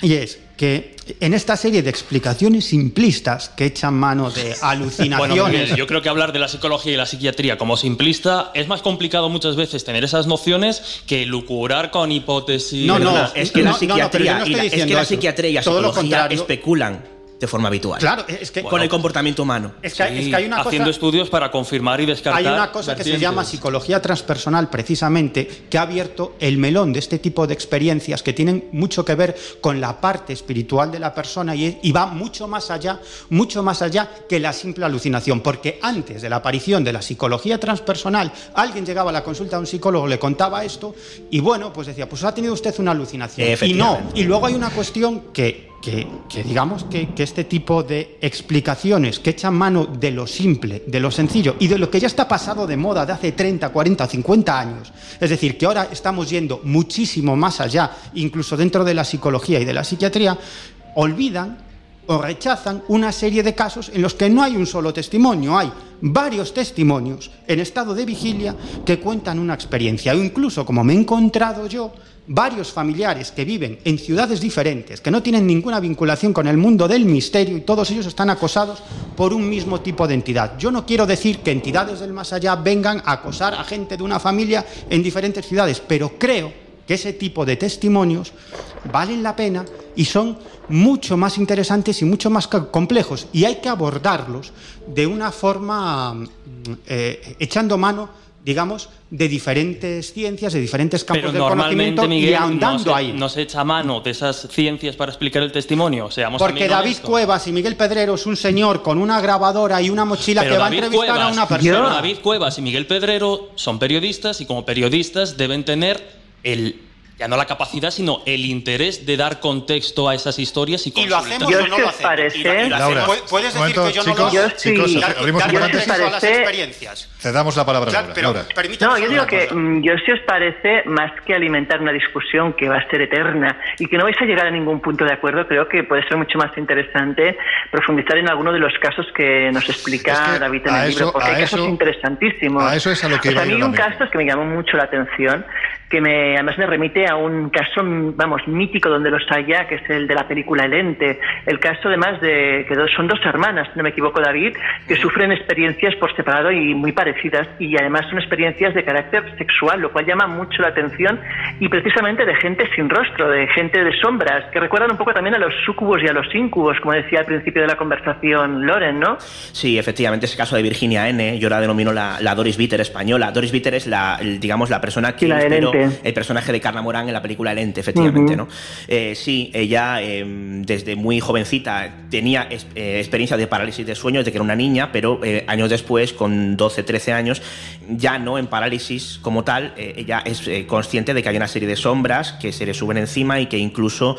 [SPEAKER 3] Y es que en esta serie de explicaciones simplistas que echan mano de alucinaciones.
[SPEAKER 2] yo creo que hablar de la psicología y la psiquiatría como simplista es más complicado muchas veces tener esas nociones que lucurar con hipótesis.
[SPEAKER 7] No, no, es que la psiquiatría y la, es que la psiquiatría y la psicología especulan de forma habitual.
[SPEAKER 3] Claro, es que
[SPEAKER 7] con el comportamiento humano.
[SPEAKER 3] Es que, hay una
[SPEAKER 2] haciendo estudios para confirmar y descartar.
[SPEAKER 3] Hay una cosa que se llama psicología transpersonal, precisamente, que ha abierto el melón de este tipo de experiencias que tienen mucho que ver con la parte espiritual de la persona y, y va mucho más allá, mucho más allá que la simple alucinación, porque antes de la aparición de la psicología transpersonal, alguien llegaba a la consulta a un psicólogo, le contaba esto y bueno, pues decía, pues ha tenido usted una alucinación. Y no. Y luego hay una cuestión que que, digamos que, este tipo de explicaciones que echan mano de lo simple, de lo sencillo y de lo que ya está pasado de moda de hace 30, 40, 50 años, es decir, que ahora estamos yendo muchísimo más allá, incluso dentro de la psicología y de la psiquiatría, olvidan o rechazan una serie de casos en los que no hay un solo testimonio, hay varios testimonios en estado de vigilia que cuentan una experiencia, o incluso, como me he encontrado yo, varios familiares que viven en ciudades diferentes, que no tienen ninguna vinculación con el mundo del misterio y todos ellos están acosados por un mismo tipo de entidad. Yo no quiero decir que entidades del más allá vengan a acosar a gente de una familia en diferentes ciudades, pero creo que ese tipo de testimonios valen la pena y son mucho más interesantes y mucho más complejos y hay que abordarlos de una forma mm, eh, echando mano digamos, de diferentes ciencias, de diferentes campos del conocimiento y ahondando
[SPEAKER 2] no
[SPEAKER 3] ahí.
[SPEAKER 2] ¿No se echa mano de esas ciencias para explicar el testimonio? Seamos
[SPEAKER 3] Porque David Cuevas y Miguel Pedrero es un señor con una grabadora y una mochila que va a entrevistar a una persona.
[SPEAKER 2] David Cuevas y Miguel Pedrero son periodistas y como periodistas deben tener el ya no la capacidad, sino el interés de dar contexto a esas historias y
[SPEAKER 3] Y lo hacemos o no lo hacemos.
[SPEAKER 4] Parece?
[SPEAKER 3] Laura, ¿Puedes decir que yo no lo
[SPEAKER 4] yo sí.
[SPEAKER 1] Chicos, abrimos un
[SPEAKER 3] paréntesis. a las experiencias.
[SPEAKER 1] Te damos la palabra,
[SPEAKER 3] claro,
[SPEAKER 1] Laura.
[SPEAKER 3] Pero,
[SPEAKER 4] no, yo digo que mm, yo si os parece, más que alimentar una discusión que va a ser eterna y que no vais a llegar a ningún punto de acuerdo, creo que puede ser mucho más interesante profundizar en alguno de los casos que nos explica David en el libro, porque hay casos interesantísimos.
[SPEAKER 1] A eso es a lo que
[SPEAKER 4] o sea, a mí un caso que me llamó mucho la atención, que me, además me remite a un caso, vamos, mítico donde los haya, que es el de la película El Ente. El caso, además, de que son dos hermanas, no me equivoco, David, que sufren experiencias por separado y muy parecidas, y además son experiencias de carácter sexual, lo cual llama mucho la atención, y precisamente de gente sin rostro, de gente de sombras, que recuerdan un poco también a los sucubos y a los incubos, como decía al principio de la conversación Loren, ¿no?
[SPEAKER 7] Sí, efectivamente, ese caso de Virginia N., yo la denomino la, Doris Bitter española. Doris Bitter es la, digamos, la persona que el personaje de Carla Morán en la película El Ente, efectivamente, ¿no? Eh, sí, ella em, desde muy jovencita tenía eh, experiencia de parálisis de sueño desde que era una niña, pero eh, años después, con 12, 13 años, ya no en parálisis como tal, ella es consciente de que hay una serie de sombras que se le suben encima y que incluso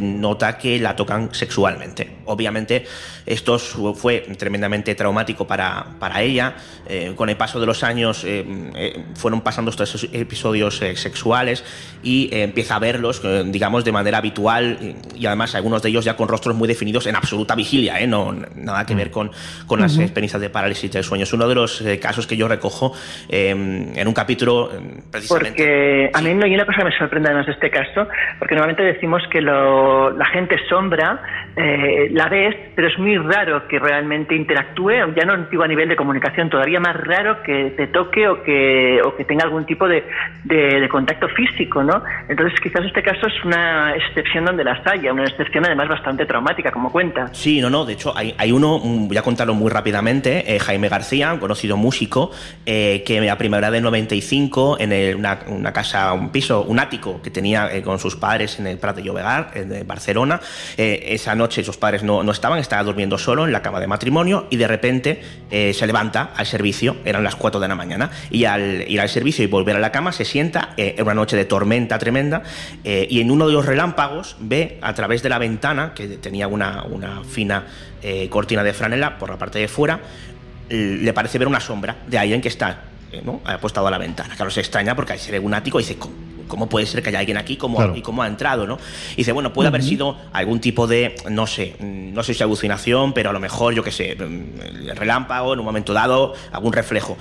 [SPEAKER 7] nota que la tocan sexualmente. Obviamente, esto fue tremendamente traumático para, para ella. con el paso de los años fueron pasando estos episodios sexuales y eh, empieza a verlos, eh, digamos, de manera habitual y, además algunos de ellos ya con rostros muy definidos en absoluta vigilia, ¿eh? no, nada que ver con, con las experiencias de parálisis del sueño. Es uno de los casos que yo recojo en un capítulo precisamente.
[SPEAKER 4] Porque a mí no hay una cosa que me sorprende además de este caso, porque normalmente decimos que lo, la gente sombra la ves, pero es muy raro que realmente interactúe, ya no digo a nivel de comunicación, todavía más raro que te toque o que, o que tenga algún tipo de, de eh, de contacto físico, ¿no? Entonces quizás este caso es una excepción donde las haya, una excepción además bastante traumática, como cuenta.
[SPEAKER 7] Sí, no, no, de hecho hay, hay uno, mm, voy a contarlo muy rápidamente, eh, Jaime García, un conocido músico, eh, que a primavera de 95, en el- una, una casa, un piso, un ático que tenía eh, con sus padres en el Prat de Llobregat, en Barcelona, eh, esa noche sus padres no, no estaban, estaba durmiendo solo en la cama de matrimonio y de repente eh, se levanta al servicio, eran las 4 de la mañana, y al ir al servicio y volver a la cama se sienta, eh, era una noche de tormenta tremenda, eh, y en uno de los relámpagos ve a través de la ventana, que tenía una, una fina eh, cortina de franela por la parte de fuera, le parece ver una sombra de alguien que está eh, ¿no? apostado a la ventana. Claro, se extraña porque ahí se ve un ático y dice, ¿cómo, cómo puede ser que haya alguien aquí ¿Cómo,
[SPEAKER 1] Claro.
[SPEAKER 7] y cómo ha entrado? ¿no? Y dice, bueno, puede haber sido algún tipo de, no sé, no sé si alucinación, pero a lo mejor, yo qué sé, mm, el relámpago en un momento dado, algún reflejo.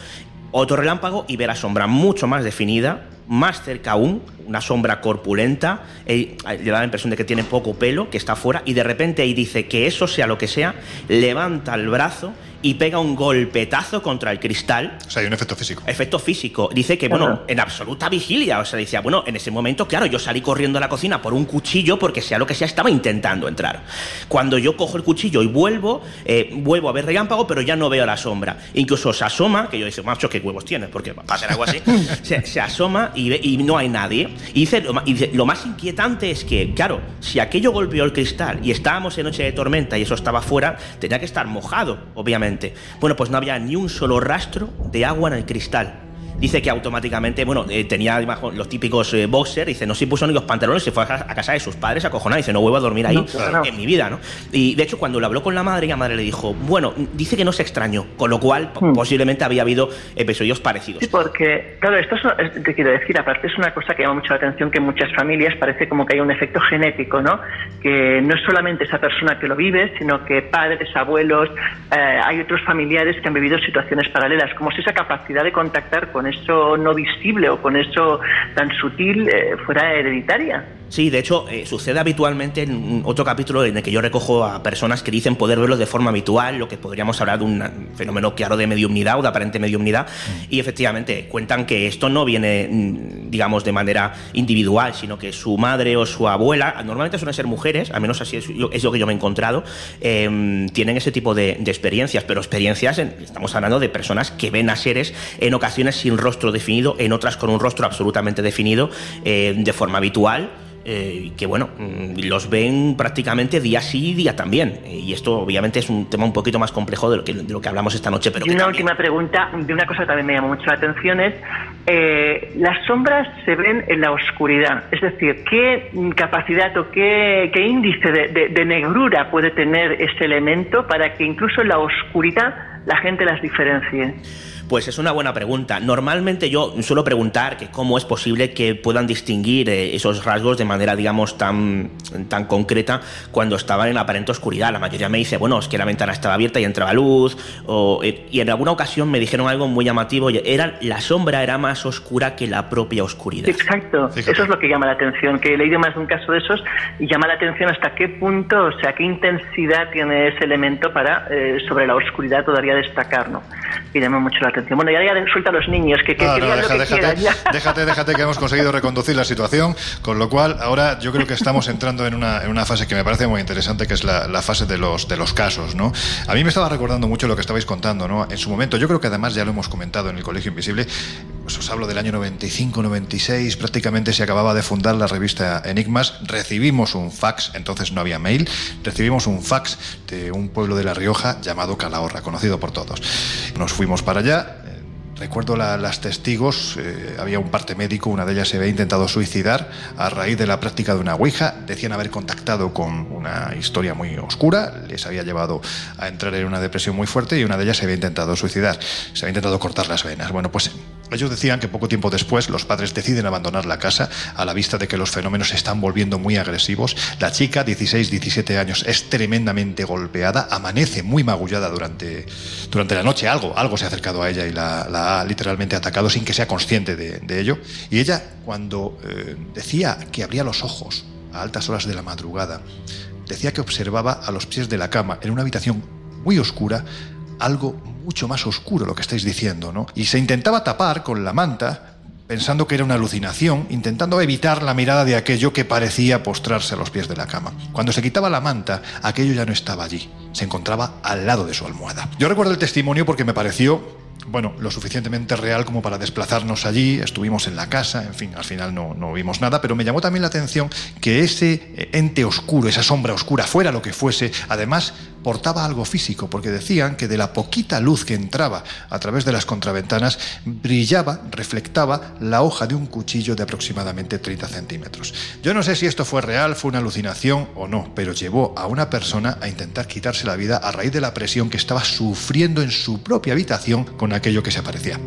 [SPEAKER 7] Otro relámpago y ve la sombra mucho más definida, más cerca aún, una sombra corpulenta, eh, le da la impresión de que tiene poco pelo, que está fuera, y de repente ahí dice que eso sea lo que sea, levanta el brazo y pega un golpetazo contra el cristal.
[SPEAKER 1] O sea, hay un efecto físico.
[SPEAKER 7] Efecto físico. Dice que, bueno, en absoluta vigilia. O sea, decía, bueno, en ese momento, claro, yo salí corriendo a la cocina por un cuchillo porque sea lo que sea, estaba intentando entrar. Cuando yo cojo el cuchillo y vuelvo, eh, vuelvo a ver relámpago, pero ya no veo la sombra. Incluso se asoma, que yo dice, macho, qué huevos tienes, porque va a ser algo así. se, se asoma y, ve- y no hay nadie. Y dice, lo, y dice, lo más inquietante es que, claro, si aquello golpeó el cristal y estábamos en noche de tormenta y eso estaba fuera, tenía que estar mojado, obviamente. Bueno, pues no había ni un solo rastro de agua en el cristal. Dice que automáticamente, bueno, eh, tenía los típicos eh, boxers, dice, no se puso ni los pantalones, se fue a, a casa de sus padres acojonado, dice, no vuelvo a dormir ahí
[SPEAKER 4] No, claro.
[SPEAKER 7] en mi vida, ¿no? Y de hecho, cuando lo habló con la madre, la madre le dijo, bueno, dice que no se extrañó, con lo cual
[SPEAKER 4] Hmm.
[SPEAKER 7] posiblemente había habido episodios parecidos.
[SPEAKER 4] Sí, porque, claro, esto es, es- te quiero decir, aparte es una cosa que llama mucho la atención que en muchas familias parece como que hay un efecto genético, ¿no? Que no es solamente esa persona que lo vive, sino que padres, abuelos, eh, hay otros familiares que han vivido situaciones paralelas, como si esa capacidad de contactar con eso no visible o con eso tan sutil eh, fuera hereditaria.
[SPEAKER 7] Sí, de hecho, eh, sucede habitualmente en otro capítulo en el que yo recojo a personas que dicen poder verlo de forma habitual, lo que podríamos hablar de un fenómeno claro de mediumnidad o de aparente mediumnidad, y efectivamente cuentan que esto no viene, mm, digamos, de manera individual, sino que su madre o su abuela, normalmente suelen ser mujeres, al menos así es, es lo que yo me he encontrado, eh, tienen ese tipo de, de experiencias, pero experiencias, en- estamos hablando de personas que ven a seres en ocasiones sin rostro definido, en otras con un rostro absolutamente definido, eh, de forma habitual eh, que bueno, mm, los ven prácticamente día sí y día también. Y esto obviamente es un tema un poquito más complejo de lo que, de lo que hablamos esta noche. Pero
[SPEAKER 4] Y una
[SPEAKER 7] también-
[SPEAKER 4] última pregunta, de una cosa que también me llamó mucho la atención es, eh, las sombras se ven en la oscuridad, es decir, ¿qué capacidad o qué, qué índice de, de- de negrura puede tener ese elemento para que incluso en la oscuridad la gente las diferencie?
[SPEAKER 7] Pues es una buena pregunta. Normalmente yo suelo preguntar que cómo es posible que puedan distinguir eh, esos rasgos de manera, digamos, tan, tan concreta cuando estaban en aparente oscuridad. La mayoría me dice, bueno, es que la ventana estaba abierta y entraba luz. O, eh, y en alguna ocasión me dijeron algo muy llamativo. Era, la sombra era más oscura que la propia oscuridad.
[SPEAKER 4] Exacto,
[SPEAKER 1] Fíjate.
[SPEAKER 4] eso es lo que llama la atención, que he leído más de un caso de esos y llama la atención hasta qué punto, o sea, qué intensidad tiene ese elemento para eh, sobre la oscuridad todavía destacar, ¿no? Y llama mucho la atención. Bueno, ya, ya suelta a los niños, que, que,
[SPEAKER 1] No, no,
[SPEAKER 4] digan
[SPEAKER 1] deja-
[SPEAKER 4] lo que
[SPEAKER 1] déjate,
[SPEAKER 4] quieran, ya.
[SPEAKER 1] déjate, déjate que hemos conseguido reconducir la situación, con lo cual ahora yo creo que estamos entrando en una, en una fase que me parece muy interesante, que es la, la fase de los, de los casos, ¿no? A mí me estaba recordando mucho lo que estabais contando, ¿no? En su momento, yo creo que además ya lo hemos comentado en el Colegio Invisible, pues os hablo del año 95-96, prácticamente se acababa de fundar la revista Enigmas, recibimos un fax, entonces no había mail, recibimos un fax de un pueblo de La Rioja llamado Calahorra, conocido por todos. Nos fuimos para allá, Recuerdo la- las testigos, eh, había un parte médico, una de ellas se había intentado suicidar a raíz de la práctica de una Ouija, decían haber contactado con una historia muy oscura, les había llevado a entrar en una depresión muy fuerte y una de ellas se había intentado suicidar, se había intentado cortar las venas. Bueno, pues ellos decían que poco tiempo después los padres deciden abandonar la casa a la vista de que los fenómenos se están volviendo muy agresivos. La chica, 16-17 años, es tremendamente golpeada, amanece muy magullada durante, durante la noche. Algo, algo se ha acercado a ella y la, ha literalmente atacado sin que sea consciente de, de ello. Y ella, cuando eh, decía que abría los ojos a altas horas de la madrugada, decía que observaba a los pies de la cama, en una habitación muy oscura, algo mucho más oscuro, lo que estáis diciendo, ¿no? Y se intentaba tapar con la manta, pensando que era una alucinación, intentando evitar la mirada de aquello que parecía postrarse a los pies de la cama. Cuando se quitaba la manta, aquello ya no estaba allí, se encontraba al lado de su almohada. Yo recuerdo el testimonio porque me pareció bueno, lo suficientemente real como para desplazarnos allí, estuvimos en la casa, en fin, al final no, no, vimos nada, pero me llamó también la atención que ese ente oscuro, esa sombra oscura, fuera lo que fuese, además portaba algo físico, porque decían que de la poquita luz que entraba a través de las contraventanas brillaba, reflectaba la hoja de un cuchillo de aproximadamente 30 centímetros. Yo no sé si esto fue real, fue una alucinación o no, pero llevó a una persona a intentar quitarse la vida a raíz de la presión que estaba sufriendo en su propia habitación con aquello que se aparecía.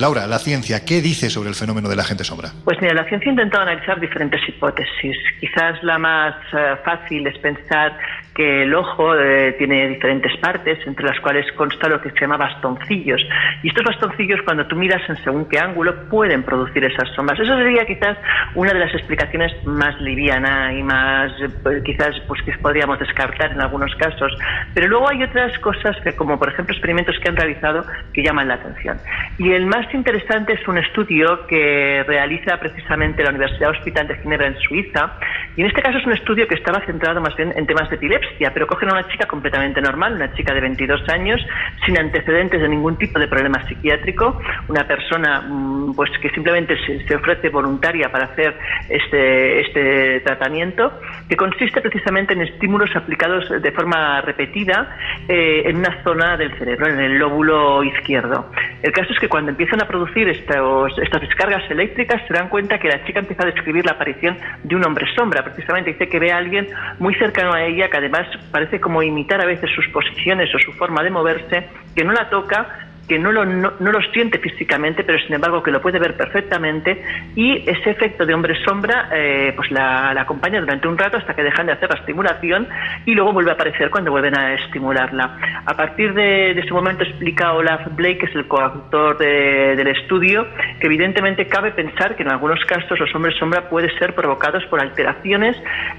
[SPEAKER 1] Laura, la ciencia, ¿qué dice sobre el fenómeno de la gente sombra?
[SPEAKER 4] Pues mira, la ciencia ha intentado analizar diferentes hipótesis. Quizás la más uh, fácil es pensar que el ojo eh, tiene diferentes partes, entre las cuales consta lo que se llama bastoncillos. Y estos bastoncillos, cuando tú miras en según qué ángulo, pueden producir esas sombras. Eso sería quizás una de las explicaciones más liviana y más, pues, quizás, pues que podríamos descartar en algunos casos. Pero luego hay otras cosas que, como por ejemplo experimentos que han realizado, que llaman la atención. Y el más interesante es un estudio que realiza precisamente la Universidad Hospital de Ginebra en Suiza. Y en este caso es un estudio que estaba centrado más bien en temas de epilepsia, pero cogen a una chica completamente normal, una chica de 22 años, sin antecedentes de ningún tipo de problema psiquiátrico, una persona mm, pues que simplemente se, ofrece voluntaria para hacer este, este tratamiento, que consiste precisamente en estímulos aplicados de forma repetida eh, en una zona del cerebro, en el lóbulo izquierdo. El caso es que cuando empiezan a producir estos, estas descargas eléctricas, se dan cuenta que la chica empieza a describir la aparición de un hombre sombra. Precisamente dice que ve a alguien muy cercano a ella, que además parece como imitar a veces sus posiciones o su forma de moverse, que no la toca, que no lo, no, lo siente físicamente, pero sin embargo que lo puede ver perfectamente y ese efecto de hombre sombra eh, pues la, acompaña durante un rato hasta que dejan de hacer la estimulación y luego vuelve a aparecer cuando vuelven a estimularla. A partir de, ese momento explica Olaf Blake, que es el coautor del estudio, que evidentemente cabe pensar que en algunos casos los hombres sombra pueden ser provocados por alteraciones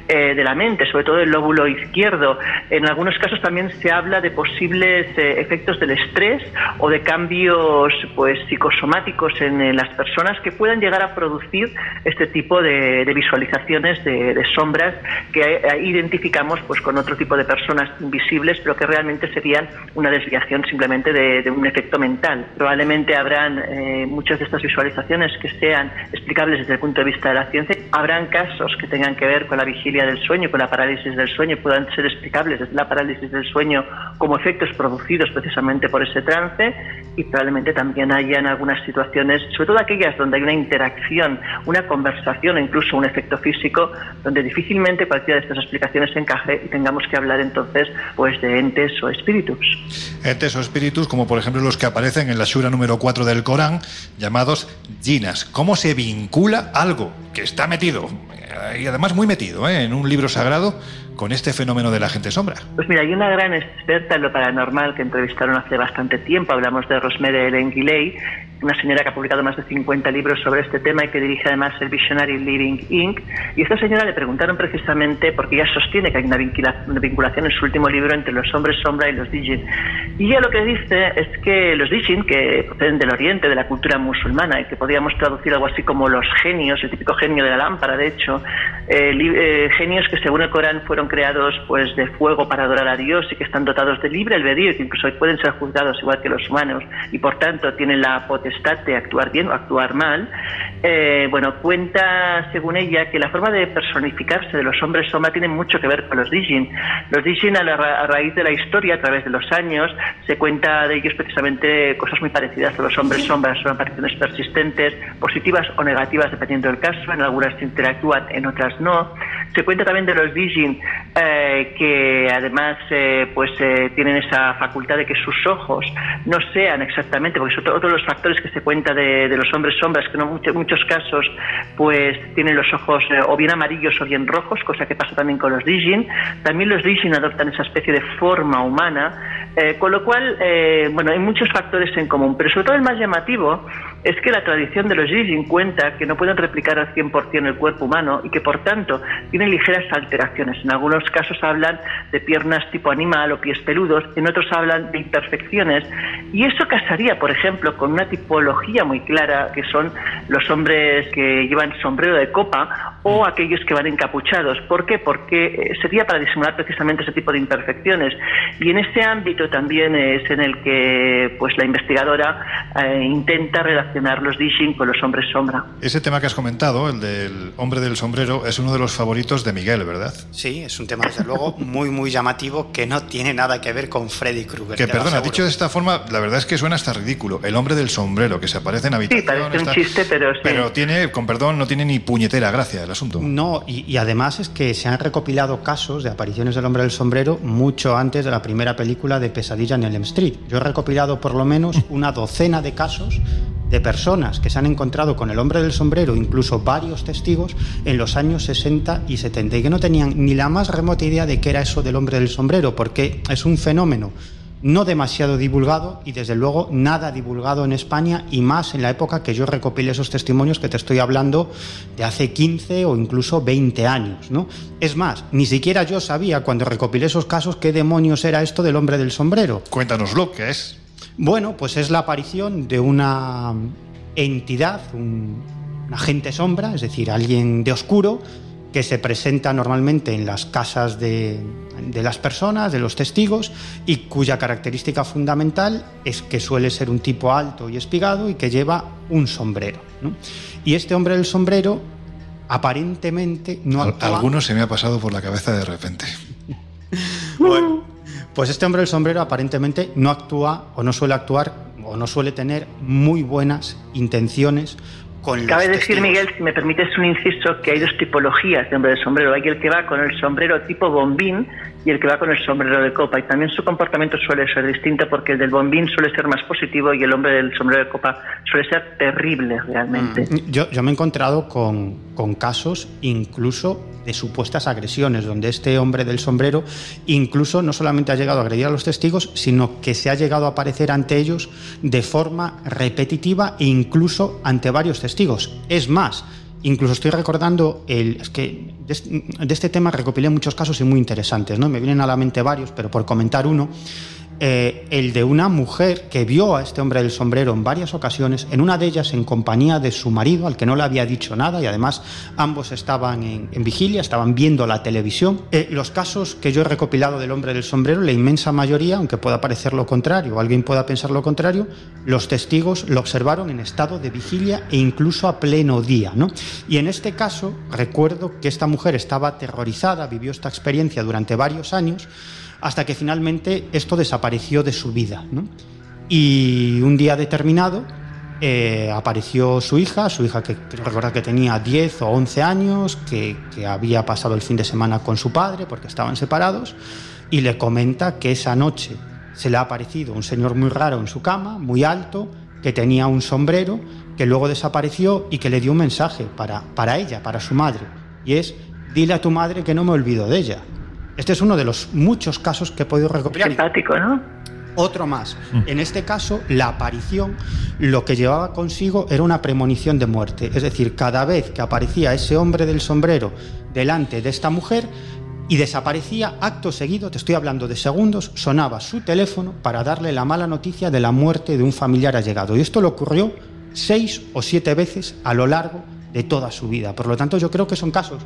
[SPEAKER 4] eh, de la mente, sobre todo el lóbulo izquierdo. En algunos casos también se habla de posibles eh, efectos del estrés o de cambios pues psicosomáticos en, las personas que puedan llegar a producir este tipo de, visualizaciones de, sombras que identificamos pues con otro tipo de personas invisibles pero que realmente serían una desviación simplemente de, un efecto mental. Probablemente habrán eh, muchas de estas visualizaciones que sean explicables desde el punto de vista de la ciencia. Habrán casos que tengan que ver con la vigilia del sueño con la parálisis del sueño puedan ser explicables desde la parálisis del sueño como efectos producidos precisamente por ese trance y probablemente también haya en algunas situaciones, sobre todo aquellas donde hay una interacción, una conversación o incluso un efecto físico, donde difícilmente cualquiera de estas explicaciones encaje y tengamos que hablar entonces pues de entes o espíritus.
[SPEAKER 1] Entes o espíritus como por ejemplo los que aparecen en la sura número 4 del Corán, llamados jinas. ¿Cómo se vincula algo que está metido, eh, y además muy metido, eh, en un libro sagrado, con este fenómeno de la gente sombra?
[SPEAKER 4] Pues mira, hay una gran experta en lo paranormal que entrevistaron hace bastante tiempo, hablamos de Rosemary Ellen una señora que ha publicado más de 50 libros sobre este tema y que dirige además el Visionary Living Inc. Y esta señora le preguntaron precisamente, porque ella sostiene que hay una, vinculación en su último libro entre los hombres sombra y los Dijin. Y ella lo que dice es que los Dijin, que proceden del Oriente, de la cultura musulmana, y que podríamos traducir algo así como los genios, el típico genio de la lámpara, de hecho, eh, eh, genios que según el Corán fueron creados pues de fuego para adorar a Dios y que están dotados de libre albedrío y que incluso pueden ser juzgados igual que los humanos y por tanto tienen la potestad de actuar bien o actuar mal, eh, bueno, cuenta según ella que la forma de personificarse de los hombres sombra tiene mucho que ver con los Dijin. Los Dijin a, a raíz de la historia, a través de los años, se cuenta de ellos precisamente cosas muy parecidas a los hombres sombras, son apariciones persistentes, positivas o negativas dependiendo del caso, en algunas interactúan, en otras no. Se cuenta también de los Dijin eh, que además eh, pues eh, tienen esa facultad de que sus ojos no sean exactamente, porque son todos los factores que se cuenta de, los hombres sombras, que en muchos, casos pues tienen los ojos o bien amarillos o bien rojos, cosa que pasa también con los Dijin. También los Dijin adoptan esa especie de forma humana, con lo cual, bueno, hay muchos factores en común, pero sobre todo el más llamativo es que la tradición de los Jijin cuenta que no pueden replicar al 100% el cuerpo humano y que por tanto tienen ligeras alteraciones. En algunos casos hablan de piernas tipo animal o pies peludos, en otros hablan de imperfecciones y eso casaría, por ejemplo, con una tipología muy clara que son los hombres que llevan sombrero de copa o aquellos que van encapuchados. ¿Por qué? Porque eh, sería para disimular precisamente ese tipo de imperfecciones. Y en ese ámbito también es en el que pues la investigadora eh, intenta relacionar los Dijin con los hombres sombra.
[SPEAKER 1] Ese tema que has comentado, el del hombre del sombrero, es uno de los favoritos de Miguel, ¿verdad?
[SPEAKER 3] Sí, es un tema desde luego muy muy llamativo que no tiene nada que ver con Freddy Krueger.
[SPEAKER 1] Que perdona, dicho de esta forma, la verdad es que suena hasta ridículo. El hombre del sombrero que se aparece en habitación.
[SPEAKER 4] Sí, parece un chiste, pero sí.
[SPEAKER 1] Pero tiene, con perdón, no tiene ni puñetera gracia el asunto.
[SPEAKER 3] No, y, y además es que se han recopilado casos de apariciones del hombre del sombrero mucho antes de la primera película de Pesadilla en Elm Street. Yo he recopilado por lo menos una docena de casos de personas que se han encontrado con el hombre del sombrero, incluso varios testigos, en los años 60 y 70, y que no tenían ni la más remota idea de qué era eso del hombre del sombrero, porque es un fenómeno no demasiado divulgado y desde luego nada divulgado en España y más en la época que yo recopilé esos testimonios que te estoy hablando de hace 15 o incluso 20 años, ¿no? Es más, ni siquiera yo sabía cuando recopilé esos casos qué demonios era esto del hombre del sombrero.
[SPEAKER 1] Cuéntanoslo, ¿qué es?
[SPEAKER 3] Bueno, pues es la aparición de una entidad, un, un agente sombra, es decir, alguien de oscuro, que se presenta normalmente en las casas de, de, las personas, de los testigos, y cuya característica fundamental es que suele ser un tipo alto y espigado y que lleva un sombrero. ¿no? Y este hombre del sombrero aparentemente no actúa...
[SPEAKER 1] Alguno se me ha pasado por la cabeza de repente.
[SPEAKER 3] bueno, pues este hombre del sombrero aparentemente no actúa o no suele actuar o no suele tener muy buenas intenciones con
[SPEAKER 4] Cabe
[SPEAKER 3] los
[SPEAKER 4] decir. Miguel, si me permites un inciso, que hay dos tipologías de hombre de sombrero. Hay el que va con el sombrero tipo bombín y el que va con el sombrero de copa. Y también su comportamiento suele ser distinto porque el del bombín suele ser más positivo y el hombre del sombrero de copa suele ser terrible realmente.
[SPEAKER 3] Mm, Yo, yo me he encontrado con, con casos incluso de supuestas agresiones, donde este hombre del sombrero incluso no solamente ha llegado a agredir a los testigos, sino que se ha llegado a aparecer ante ellos de forma repetitiva e incluso ante varios testigos. Es más, Incluso estoy recordando, el, es que de, de este tema recopilé muchos casos y muy interesantes, ¿no? Me vienen a la mente varios, pero por comentar uno, eh, el de una mujer que vio a este hombre del sombrero en varias ocasiones, en una de ellas en compañía de su marido, al que no le había dicho nada, y además ambos estaban en, vigilia, estaban viendo la televisión. Eh, los casos que yo he recopilado del hombre del sombrero, la inmensa mayoría, aunque pueda parecer lo contrario, o alguien pueda pensar lo contrario, los testigos lo observaron en estado de vigilia e incluso a pleno día. ¿no? Y en este caso, recuerdo que esta mujer estaba aterrorizada, vivió esta experiencia durante varios años, hasta que finalmente esto desapareció de su vida. ¿no? Y un día determinado eh, apareció su hija, su hija que creo recordar que tenía 10 o 11 años, que, que había pasado el fin de semana con su padre porque estaban separados, y le comenta que esa noche se le ha aparecido un señor muy raro en su cama, muy alto, que tenía un sombrero, que luego desapareció y que le dio un mensaje para, para ella, para su madre, y es, dile a tu madre que no me olvido de ella. Este es uno de los muchos casos que he podido recopilar.
[SPEAKER 4] Simpático, ¿no?
[SPEAKER 3] Otro más. En este caso, la aparición lo que llevaba consigo era una premonición de muerte. Es decir, cada vez que aparecía ese hombre del sombrero delante de esta mujer y desaparecía, acto seguido, te estoy hablando de segundos, sonaba su teléfono para darle la mala noticia de la muerte de un familiar allegado. Y esto le ocurrió seis o siete veces a lo largo de toda su vida. Por lo tanto, yo creo que son casos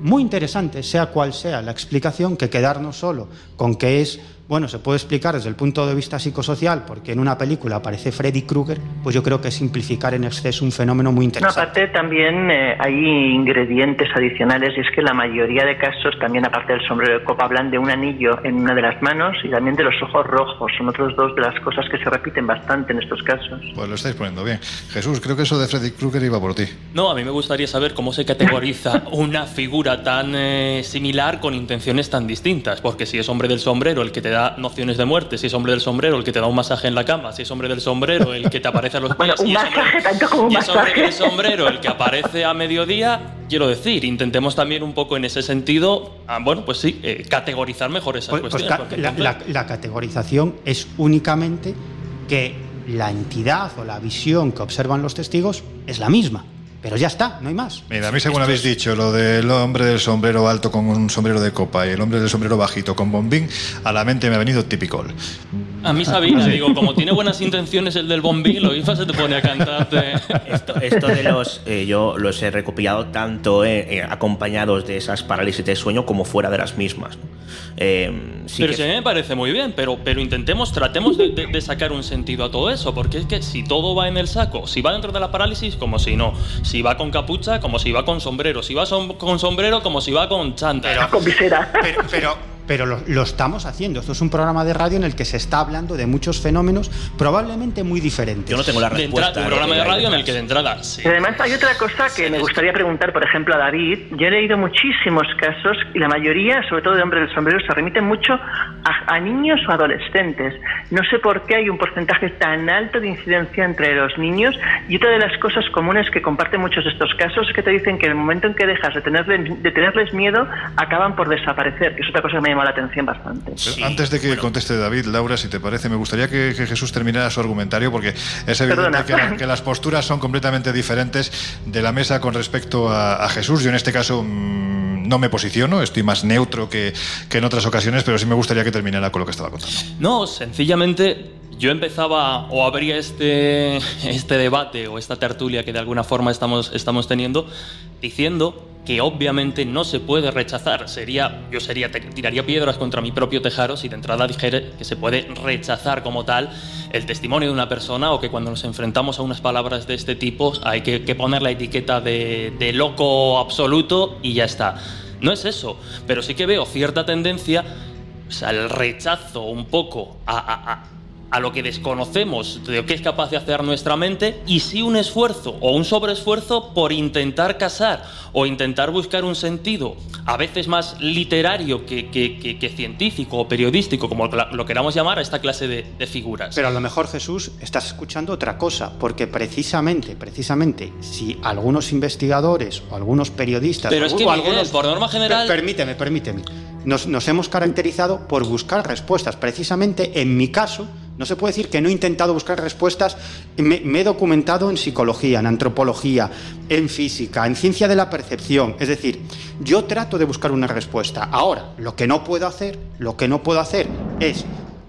[SPEAKER 3] muy interesantes, sea cual sea la explicación, que quedarnos solo con que es, bueno, se puede explicar desde el punto de vista psicosocial, porque en una película aparece Freddy Krueger, pues yo creo que simplificar en exceso un fenómeno muy
[SPEAKER 4] No,
[SPEAKER 3] interesante.
[SPEAKER 4] aparte también eh, hay ingredientes adicionales y es que la mayoría de casos también aparte del sombrero de copa hablan de un anillo en una de las manos y también de los ojos rojos. Son otros dos de las cosas que se repiten bastante en estos casos.
[SPEAKER 1] Pues lo estáis poniendo bien. Jesús, creo que eso de Freddy Krueger iba por ti.
[SPEAKER 2] No, a mí me gustaría saber cómo se categoriza una figura tan eh, similar con intenciones tan distintas. Porque si es hombre del sombrero el que te da nociones de muerte, si es hombre del sombrero el que te da un masaje en la cama, si es hombre del sombrero el que te aparece a los pies,
[SPEAKER 4] Bueno, un
[SPEAKER 2] y es hombre-
[SPEAKER 4] masaje, tanto como un
[SPEAKER 2] y es hombre
[SPEAKER 4] masaje.
[SPEAKER 2] del sombrero el que aparece a mediodía, quiero decir, intentemos también un poco en ese sentido, ah, bueno, pues sí, eh, categorizar mejor esas
[SPEAKER 3] Pues- pues
[SPEAKER 2] cuestiones.
[SPEAKER 3] la categorización es únicamente que la entidad o la visión que observan los testigos es la misma. Pero ya está, no hay más.
[SPEAKER 1] Mira, a mí según habéis dicho, lo del hombre del sombrero alto con un sombrero de copa y el hombre del sombrero bajito con bombín, a la mente me ha venido typical.
[SPEAKER 2] A mí Sabina, digo, como tiene buenas intenciones el del bombín, lo mismo se te pone a cantarte.
[SPEAKER 7] Esto, esto de los, eh, yo los he recopilado tanto eh, eh, acompañados de esas parálisis de sueño como fuera de las mismas. Eh, sí
[SPEAKER 2] pero
[SPEAKER 7] que-
[SPEAKER 2] sí, a mí me parece muy bien, pero, pero intentemos, tratemos de, de- de sacar un sentido a todo eso, porque es que si todo va en el saco, si va dentro de la parálisis, como si no, si va con capucha, como si va con sombrero, si va som- con sombrero, como si va con chanta.
[SPEAKER 4] Con visera.
[SPEAKER 3] Pero, pero, pero lo, lo estamos haciendo. Esto es un programa de radio en el que se está hablando de muchos fenómenos probablemente muy diferentes.
[SPEAKER 7] yo no tengo la
[SPEAKER 2] de
[SPEAKER 7] respuesta.
[SPEAKER 2] entrada, un
[SPEAKER 7] a lo
[SPEAKER 2] programa de radio en el que de entrada, sí.
[SPEAKER 4] Además hay otra cosa que me gustaría preguntar, por ejemplo, a David. Yo he leído muchísimos casos y la mayoría, sobre todo de hombres del sombrero, se remiten mucho a, a niños o adolescentes. No sé por qué hay un porcentaje tan alto de incidencia entre los niños y otra de las cosas comunes que comparten muchos de estos casos es que te dicen que en el momento en que dejas de tenerles, de tenerles miedo, acaban por desaparecer, que es otra cosa que me llama la atención bastante.
[SPEAKER 1] Pero Antes de que conteste David, Laura, si te parece, me gustaría que, que Jesús terminara su argumentario porque es evidente que, la- que las posturas son completamente diferentes de la mesa con respecto a, a Jesús. Yo en este caso mm, no me posiciono, estoy más neutro que, que en otras ocasiones, pero sí me gustaría que terminara con lo que estaba contando.
[SPEAKER 2] No, sencillamente yo empezaba o abría este, este debate o esta tertulia que de alguna forma estamos, estamos teniendo diciendo que obviamente no se puede rechazar. Sería, yo sería, tiraría piedras contra mi propio tejado si de entrada dijera que se puede rechazar como tal el testimonio de una persona o que cuando nos enfrentamos a unas palabras de este tipo hay que, poner la etiqueta de, de loco absoluto y ya está. No es eso, pero sí que veo cierta tendencia o sea, rechazo un poco a- a lo que desconocemos de lo que es capaz de hacer nuestra mente y sí un esfuerzo o un sobreesfuerzo por intentar casar o intentar buscar un sentido a veces más literario que, que- que- que científico o periodístico, como lo, queramos llamar, a esta clase de, de figuras.
[SPEAKER 3] Pero a lo mejor, Jesús, estás escuchando otra cosa, porque precisamente, precisamente, si algunos investigadores o algunos periodistas
[SPEAKER 2] Pero
[SPEAKER 3] o,
[SPEAKER 2] es que, Miguel,
[SPEAKER 3] algunos...
[SPEAKER 2] por norma general-
[SPEAKER 3] Per- permíteme, permíteme. Nos, nos hemos caracterizado por buscar respuestas. Precisamente, en mi caso, no se puede decir que no he intentado buscar respuestas. Me, he documentado en psicología, en antropología, en física, en ciencia de la percepción. Es decir, yo trato de buscar una respuesta. Ahora, lo que no puedo hacer, lo que no puedo hacer es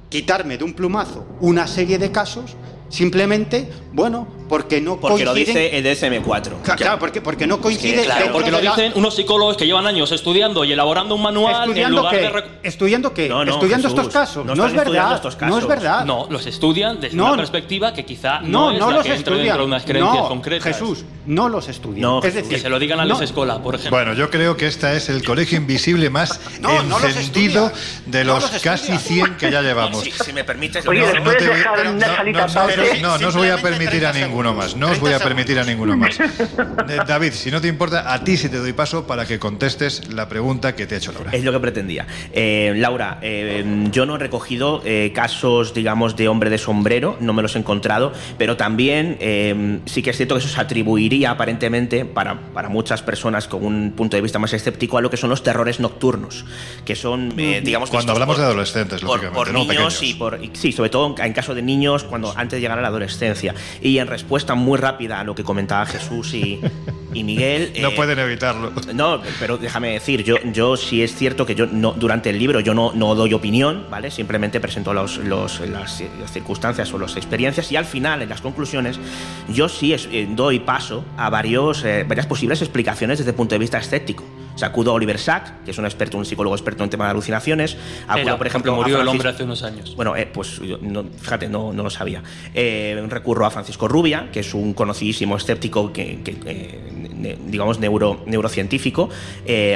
[SPEAKER 3] quitarme de un plumazo una serie de casos simplemente, bueno, porque no
[SPEAKER 7] Porque lo dice el DSM4.
[SPEAKER 3] Cla- Claro, porque, porque no coincide
[SPEAKER 2] Claro, porque lo
[SPEAKER 3] la-
[SPEAKER 2] dicen unos psicólogos que llevan años estudiando y elaborando un manual en
[SPEAKER 3] ¿Estudiando
[SPEAKER 2] lugar
[SPEAKER 3] qué?
[SPEAKER 2] de...
[SPEAKER 3] ¿Estudiando qué?
[SPEAKER 7] No, no,
[SPEAKER 3] ¿Estudiando
[SPEAKER 7] Jesús,
[SPEAKER 3] estos casos?
[SPEAKER 7] no
[SPEAKER 3] No, es verdad.
[SPEAKER 7] estos
[SPEAKER 3] No es
[SPEAKER 7] casos.
[SPEAKER 3] verdad.
[SPEAKER 2] No, los estudian desde
[SPEAKER 3] No,
[SPEAKER 2] una perspectiva que quizá no,
[SPEAKER 3] No,
[SPEAKER 2] es
[SPEAKER 3] no
[SPEAKER 2] la
[SPEAKER 3] los
[SPEAKER 2] que entre
[SPEAKER 3] estudian.
[SPEAKER 2] dentro de unas creencias
[SPEAKER 3] no,
[SPEAKER 2] concretas.
[SPEAKER 3] Jesús, no los estudian.
[SPEAKER 7] No,
[SPEAKER 3] es decir,
[SPEAKER 2] Que se lo digan a
[SPEAKER 3] no,
[SPEAKER 2] Les Escola, por ejemplo.
[SPEAKER 1] Bueno, yo creo que esta es el colegio invisible más
[SPEAKER 3] No, no los
[SPEAKER 1] encendido de
[SPEAKER 3] No
[SPEAKER 1] los
[SPEAKER 3] los
[SPEAKER 1] casi
[SPEAKER 3] estudia.
[SPEAKER 1] 100 que ya llevamos.
[SPEAKER 7] Si, me permites, no,
[SPEAKER 4] ¿le puedes
[SPEAKER 1] te voy-
[SPEAKER 4] dejar
[SPEAKER 1] no, no, os voy a permitir a
[SPEAKER 3] 30
[SPEAKER 1] ninguno
[SPEAKER 3] segundos.
[SPEAKER 1] más. No os voy a
[SPEAKER 3] 30
[SPEAKER 1] permitir a ninguno más. Eh, David, si no te importa, a ti sí te doy paso para que contestes la pregunta que te ha hecho Laura.
[SPEAKER 7] Es lo que pretendía. Eh, Laura, eh, yo no he recogido eh, casos, digamos, de hombre de sombrero, no me los he encontrado, pero también eh, sí que es cierto que eso se atribuiría aparentemente para, para muchas personas con un punto de vista más escéptico a lo que son los terrores nocturnos, que son, eh, digamos...
[SPEAKER 1] Cuando hablamos
[SPEAKER 7] por-
[SPEAKER 1] de adolescentes,
[SPEAKER 7] por,
[SPEAKER 1] lógicamente,
[SPEAKER 7] por
[SPEAKER 1] no
[SPEAKER 7] niños
[SPEAKER 1] pequeños.
[SPEAKER 7] y por y- sí, sobre todo en, en caso de niños cuando antes de llegar a la adolescencia. Y en respuesta muy rápida a lo que comentaba Jesús y, y Miguel...
[SPEAKER 1] No
[SPEAKER 7] eh,
[SPEAKER 1] pueden evitarlo.
[SPEAKER 7] no, pero déjame decir, yo, yo sí es cierto que yo no, durante el libro yo no, no doy opinión, ¿vale? Simplemente presento los, los- las, las circunstancias o las experiencias y al final, en las conclusiones, yo sí es- eh, doy paso a varios, eh, varias posibles explicaciones desde el punto de vista escéptico. O sea, acudo a Oliver Sack, que es un experto, un psicólogo experto en tema de alucinaciones. Acudo,
[SPEAKER 2] Era,
[SPEAKER 7] por ejemplo,
[SPEAKER 2] murió
[SPEAKER 7] a
[SPEAKER 2] el hombre
[SPEAKER 7] Francis-
[SPEAKER 2] hace unos años.
[SPEAKER 7] bueno, eh, pues yo no- fíjate, no, no lo sabía. Eh, recurro a Francisco Rubia, que es un conocidísimo escéptico, que, que, eh, ne- digamos, neuro, neurocientífico,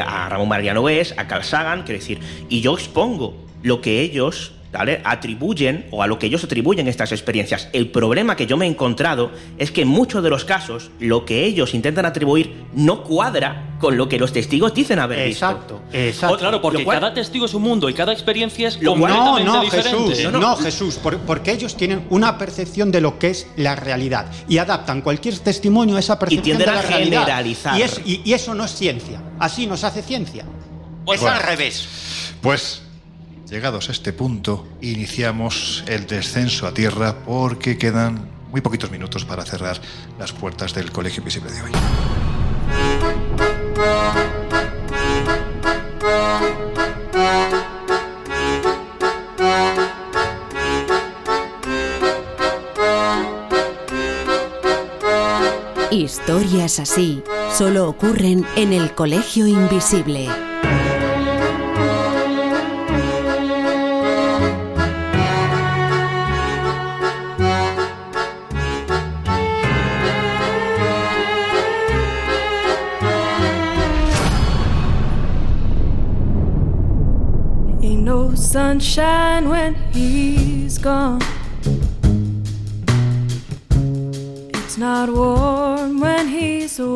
[SPEAKER 7] a Ramón Mariano West, a Carl Sagan, quiero decir, y yo expongo lo que ellos ¿vale? atribuyen o a lo que ellos atribuyen estas experiencias. El problema que yo me he encontrado es que en muchos de los casos lo que ellos intentan atribuir no cuadra con lo que los testigos dicen haber visto.
[SPEAKER 3] Exacto, exacto.
[SPEAKER 2] Oh, claro, porque
[SPEAKER 7] cual-
[SPEAKER 2] cada testigo es un mundo y cada experiencia es
[SPEAKER 7] Lo cual-
[SPEAKER 3] No,
[SPEAKER 2] completamente
[SPEAKER 3] no,
[SPEAKER 2] diferente.
[SPEAKER 3] Jesús, no, Jesús, por- porque ellos tienen una percepción de lo que es la realidad y adaptan cualquier testimonio a esa percepción
[SPEAKER 7] tienden
[SPEAKER 3] de la
[SPEAKER 7] a
[SPEAKER 3] realidad.
[SPEAKER 7] generalizar.
[SPEAKER 3] Y, es- y- y eso no es ciencia. Así nos hace ciencia.
[SPEAKER 2] Bueno,
[SPEAKER 3] es al revés.
[SPEAKER 1] Pues llegados a este punto, iniciamos el descenso a tierra porque quedan muy poquitos minutos para cerrar las puertas del Colegio Invisible de hoy.
[SPEAKER 9] Historias así solo ocurren en el Colegio Invisible.
[SPEAKER 10] Sunshine when he's gone.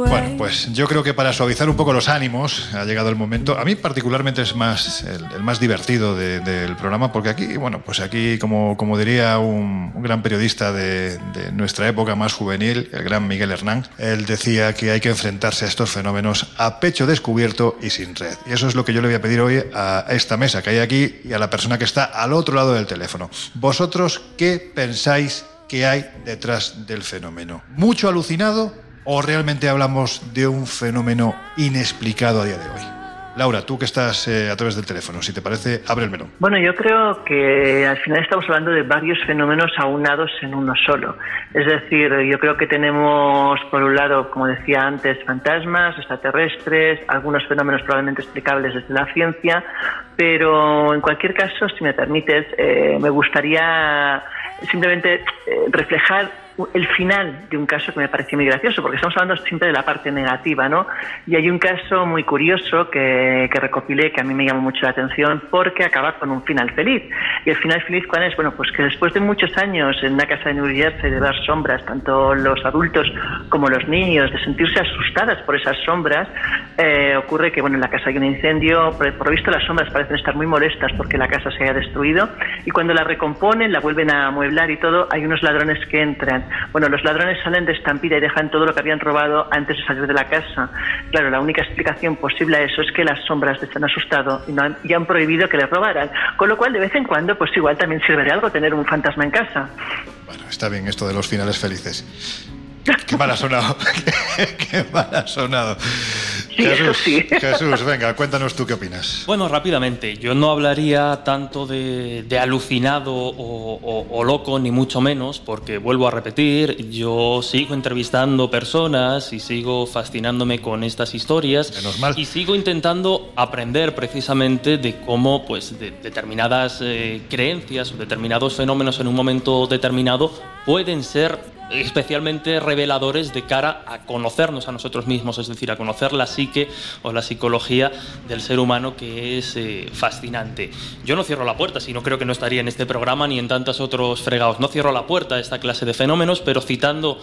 [SPEAKER 1] Bueno, pues yo creo que para suavizar un poco los ánimos ha llegado el momento. A mí particularmente es más el, más divertido de- del programa porque aquí, bueno, pues aquí como, como diría un, un gran periodista de, de nuestra época más juvenil, el gran Miguel Hernán, él decía que hay que enfrentarse a estos fenómenos a pecho descubierto y sin red. Y eso es lo que yo le voy a pedir hoy a esta mesa que hay aquí y a la persona que está al otro lado del teléfono. ¿Vosotros qué pensáis que hay detrás del fenómeno? ¿Mucho alucinado o realmente hablamos de un fenómeno inexplicado a día de hoy? Laura, tú que estás eh, a través del teléfono, si te parece, abre el melón.
[SPEAKER 4] Bueno, yo creo que al final estamos hablando de varios fenómenos aunados en uno solo. Es decir, yo creo que tenemos, por un lado, como decía antes, fantasmas, extraterrestres, algunos fenómenos probablemente explicables desde la ciencia, pero en cualquier caso, si me permites, eh, me gustaría simplemente eh, reflejar el final de un caso que me pareció muy gracioso, porque estamos hablando siempre de la parte negativa, ¿no? Y hay un caso muy curioso que, que recopilé que a mí me llamó mucho la atención porque acaba con un final feliz. Y el final feliz, ¿cuál es? Bueno, pues que después de muchos años en una casa de New Jersey de ver sombras, tanto los adultos como los niños, de sentirse asustadas por esas sombras, eh, ocurre que, bueno, en la casa hay un incendio, por, por visto las sombras parecen estar muy molestas porque la casa se haya destruido, y cuando la recomponen, la vuelven a amueblar y todo, hay unos ladrones que entran. Bueno, los ladrones salen de estampida y dejan todo lo que habían robado antes de salir de la casa. Claro, la única explicación posible a eso es que las sombras les han asustado y, no han, y han prohibido que les robaran. Con lo cual, de vez en cuando, pues igual también sirve de algo tener un fantasma en casa.
[SPEAKER 1] Bueno, está bien esto de los finales felices. Qué mal ha sonado. Qué mal ha sonado.
[SPEAKER 4] Sí, eso
[SPEAKER 1] Jesús,
[SPEAKER 4] sí.
[SPEAKER 1] Jesús, venga, cuéntanos tú qué opinas.
[SPEAKER 2] Bueno, rápidamente, yo no hablaría tanto de, de alucinado o, o- o loco, ni mucho menos, porque vuelvo a repetir, yo sigo entrevistando personas y sigo fascinándome con estas historias
[SPEAKER 1] Menos mal.
[SPEAKER 2] y sigo intentando aprender precisamente de cómo pues, de- determinadas eh, creencias o determinados fenómenos en un momento determinado pueden ser especialmente reveladores de cara a conocernos a nosotros mismos, es decir, a conocer la psique o la psicología del ser humano que es eh, fascinante. Yo no cierro la puerta, si no creo que no estaría en este programa ni en tantos otros fregados. No cierro la puerta a esta clase de fenómenos, pero citando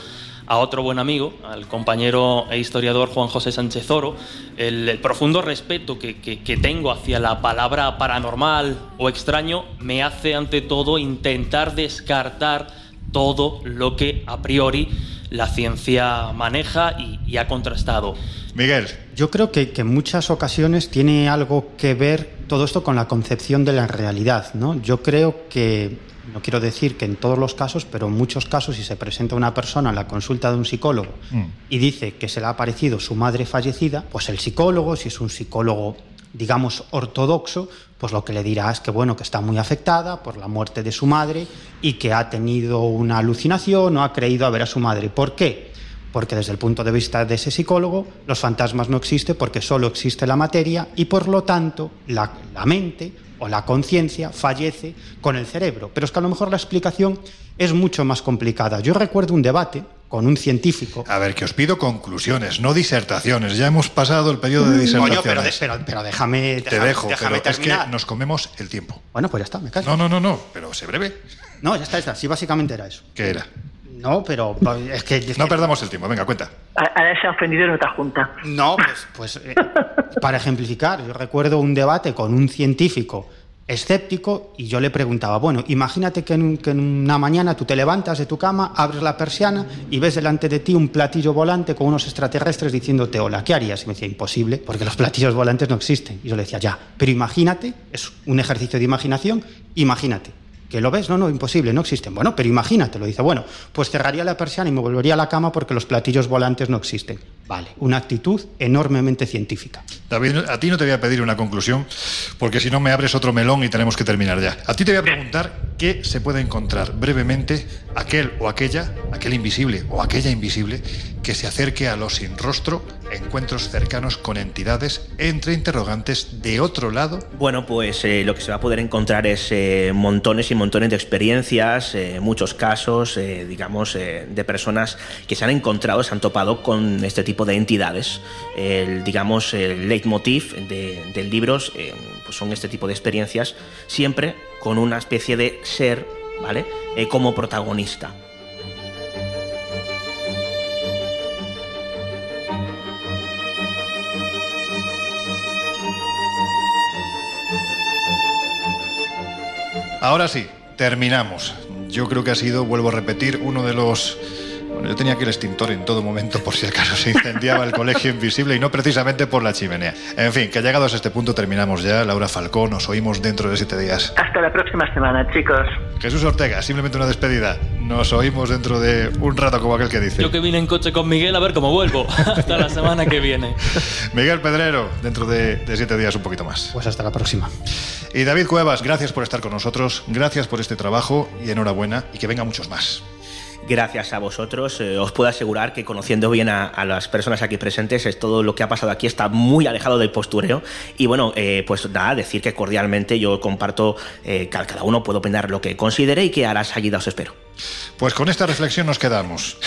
[SPEAKER 2] a otro buen amigo, al compañero e historiador Juan José Sánchez Oro, el, profundo respeto que- que tengo hacia la palabra paranormal o extraño me hace ante todo intentar descartar todo lo que a priori la ciencia maneja y, y ha contrastado.
[SPEAKER 1] Miguel,
[SPEAKER 3] Yo creo que, que en muchas ocasiones tiene algo que ver todo esto con la concepción de la realidad, ¿no? Yo creo que, no quiero decir que en todos los casos, pero en muchos casos, si se presenta una persona en la consulta de un psicólogo
[SPEAKER 1] Mm.
[SPEAKER 3] y dice que se le ha aparecido su madre fallecida, pues el psicólogo, si es un psicólogo digamos ortodoxo, pues lo que le dirá es que bueno, que está muy afectada por la muerte de su madre y que ha tenido una alucinación o ha creído ver a su madre. ¿Por qué? Porque desde el punto de vista de ese psicólogo, los fantasmas no existen porque solo existe la materia y por lo tanto la, la mente o la conciencia fallece con el cerebro. Pero es que a lo mejor la explicación es mucho más complicada. Yo recuerdo un debate con un científico.
[SPEAKER 1] a ver, que os pido conclusiones, no disertaciones. Ya hemos pasado el periodo de disertaciones.
[SPEAKER 3] Coño, pero, de- pero, pero déjame,
[SPEAKER 1] Te dejo,
[SPEAKER 3] déjame
[SPEAKER 1] pero es que nos comemos el tiempo.
[SPEAKER 3] Bueno, pues ya está, me callo.
[SPEAKER 1] No, no, no, no, pero sé breve.
[SPEAKER 3] No, ya está, ya está. Sí, básicamente era eso.
[SPEAKER 1] ¿Qué era?
[SPEAKER 3] No, pero es que... es
[SPEAKER 1] No
[SPEAKER 3] que-
[SPEAKER 1] perdamos el tiempo, venga, cuenta.
[SPEAKER 4] Ahora se ha ofendido en otra junta.
[SPEAKER 3] No, pues, pues eh, para ejemplificar, yo recuerdo un debate con un científico escéptico y yo le preguntaba, bueno, imagínate que en, que en, una mañana tú te levantas de tu cama, abres la persiana y ves delante de ti un platillo volante con unos extraterrestres diciéndote hola, ¿qué harías? Y me decía, imposible, porque los platillos volantes no existen. Y yo le decía, ya, pero imagínate, es un ejercicio de imaginación, imagínate. ¿Que lo ves? No, no, imposible, no existen. Bueno, pero imagínate, lo dice. Bueno, pues cerraría la persiana y me volvería a la cama porque los platillos volantes no existen. Vale, una actitud enormemente científica.
[SPEAKER 1] David, a ti no te voy a pedir una conclusión, porque si no me abres otro melón y tenemos que terminar ya. A ti te voy a preguntar qué se puede encontrar brevemente aquel o aquella, aquel invisible o aquella invisible, que se acerque a los sin rostro, encuentros cercanos con entidades, entre interrogantes, de otro lado.
[SPEAKER 7] Bueno, pues eh, lo que se va a poder encontrar es eh, montones y montones de experiencias, eh, muchos casos, eh, digamos, eh, de personas que se han encontrado, se han topado con este tipo de entidades. El, digamos, el leitmotiv de, del libro eh, pues son este tipo de experiencias, siempre con una especie de ser, ¿vale? Eh, como protagonista.
[SPEAKER 1] Ahora sí, terminamos. Yo creo que ha sido, vuelvo a repetir, uno de los... Bueno, yo tenía aquí el extintor en todo momento por si acaso se incendiaba el colegio invisible y no precisamente por la chimenea. En fin, que llegados a este punto terminamos ya. Laura Falcón, nos oímos dentro de siete días.
[SPEAKER 4] Hasta la próxima semana, chicos.
[SPEAKER 1] Jesús Ortega, simplemente una despedida. Nos oímos dentro de un rato como aquel que dice.
[SPEAKER 2] Yo que vine en coche con Miguel a ver cómo vuelvo. Hasta la semana que viene.
[SPEAKER 1] Miguel Pedrero, dentro de, de siete días un poquito más.
[SPEAKER 3] Pues hasta la próxima.
[SPEAKER 1] Y David Cuevas, gracias por estar con nosotros, gracias por este trabajo y enhorabuena y que venga muchos más.
[SPEAKER 7] Gracias a vosotros, eh, os puedo asegurar que conociendo bien a, las personas aquí presentes, es todo lo que ha pasado aquí está muy alejado del postureo. Y bueno, eh, pues nada, decir que cordialmente yo comparto, eh, que cada uno puede opinar lo que considere y que a la salida os espero.
[SPEAKER 1] Pues con esta reflexión nos quedamos.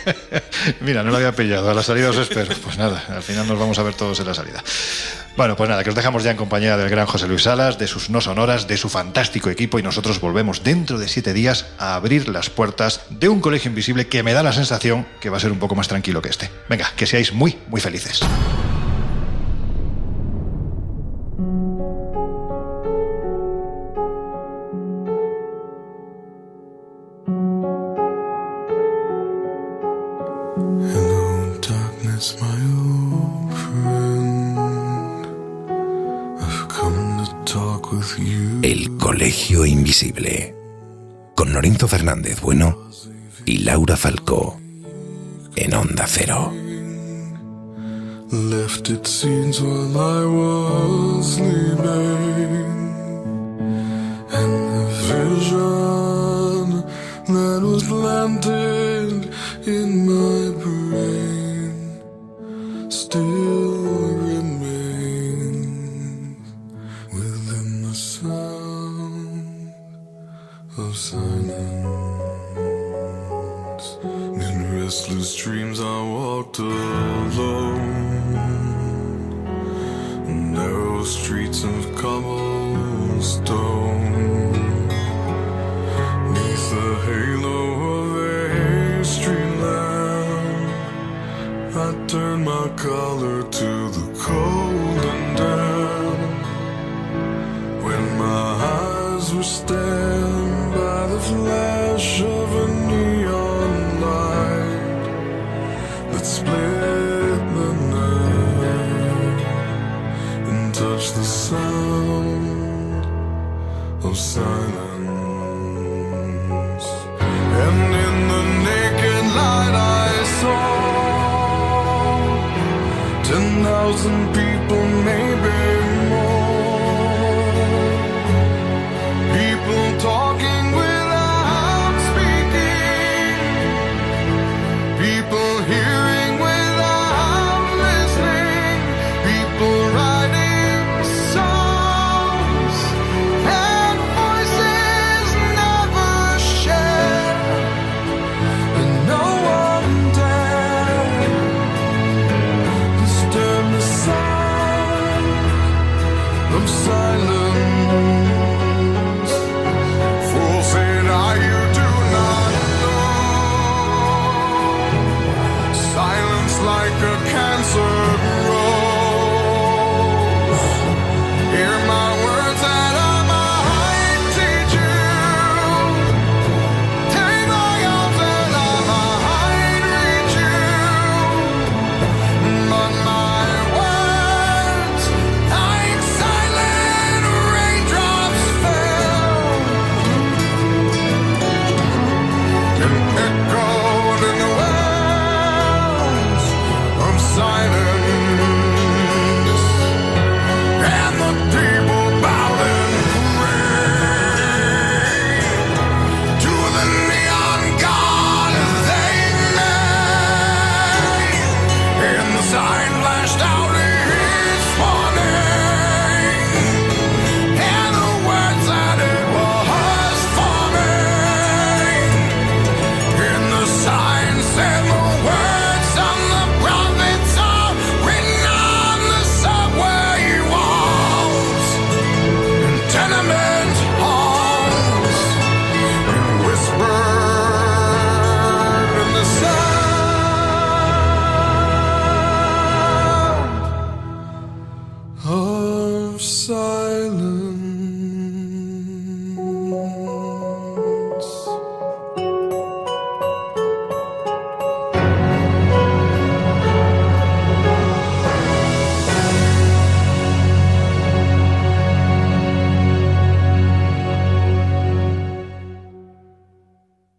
[SPEAKER 1] Mira, no lo había pillado, a la salida os espero. Pues nada, al final nos vamos a ver todos en la salida. Bueno, pues nada, que os dejamos ya en compañía del gran José Luis Salas, de sus no sonoras, de su fantástico equipo y nosotros volvemos dentro de siete días a abrir las puertas de un colegio invisible que me da la sensación que va a ser un poco más tranquilo que este. Venga, que seáis muy, muy felices.
[SPEAKER 5] El Colegio Invisible. Con Lorenzo Fernández Bueno y Laura Falcó. En Onda Cero.
[SPEAKER 11] Left it scenes while I was sleeping. And the vision that was planted in my brain still restless dreams, I walked alone. Narrow streets of cobblestone. Neath the halo of a street lamp, I turned my collar to the cold and damp. When my eyes were stabbed by the flash of a sound of silence.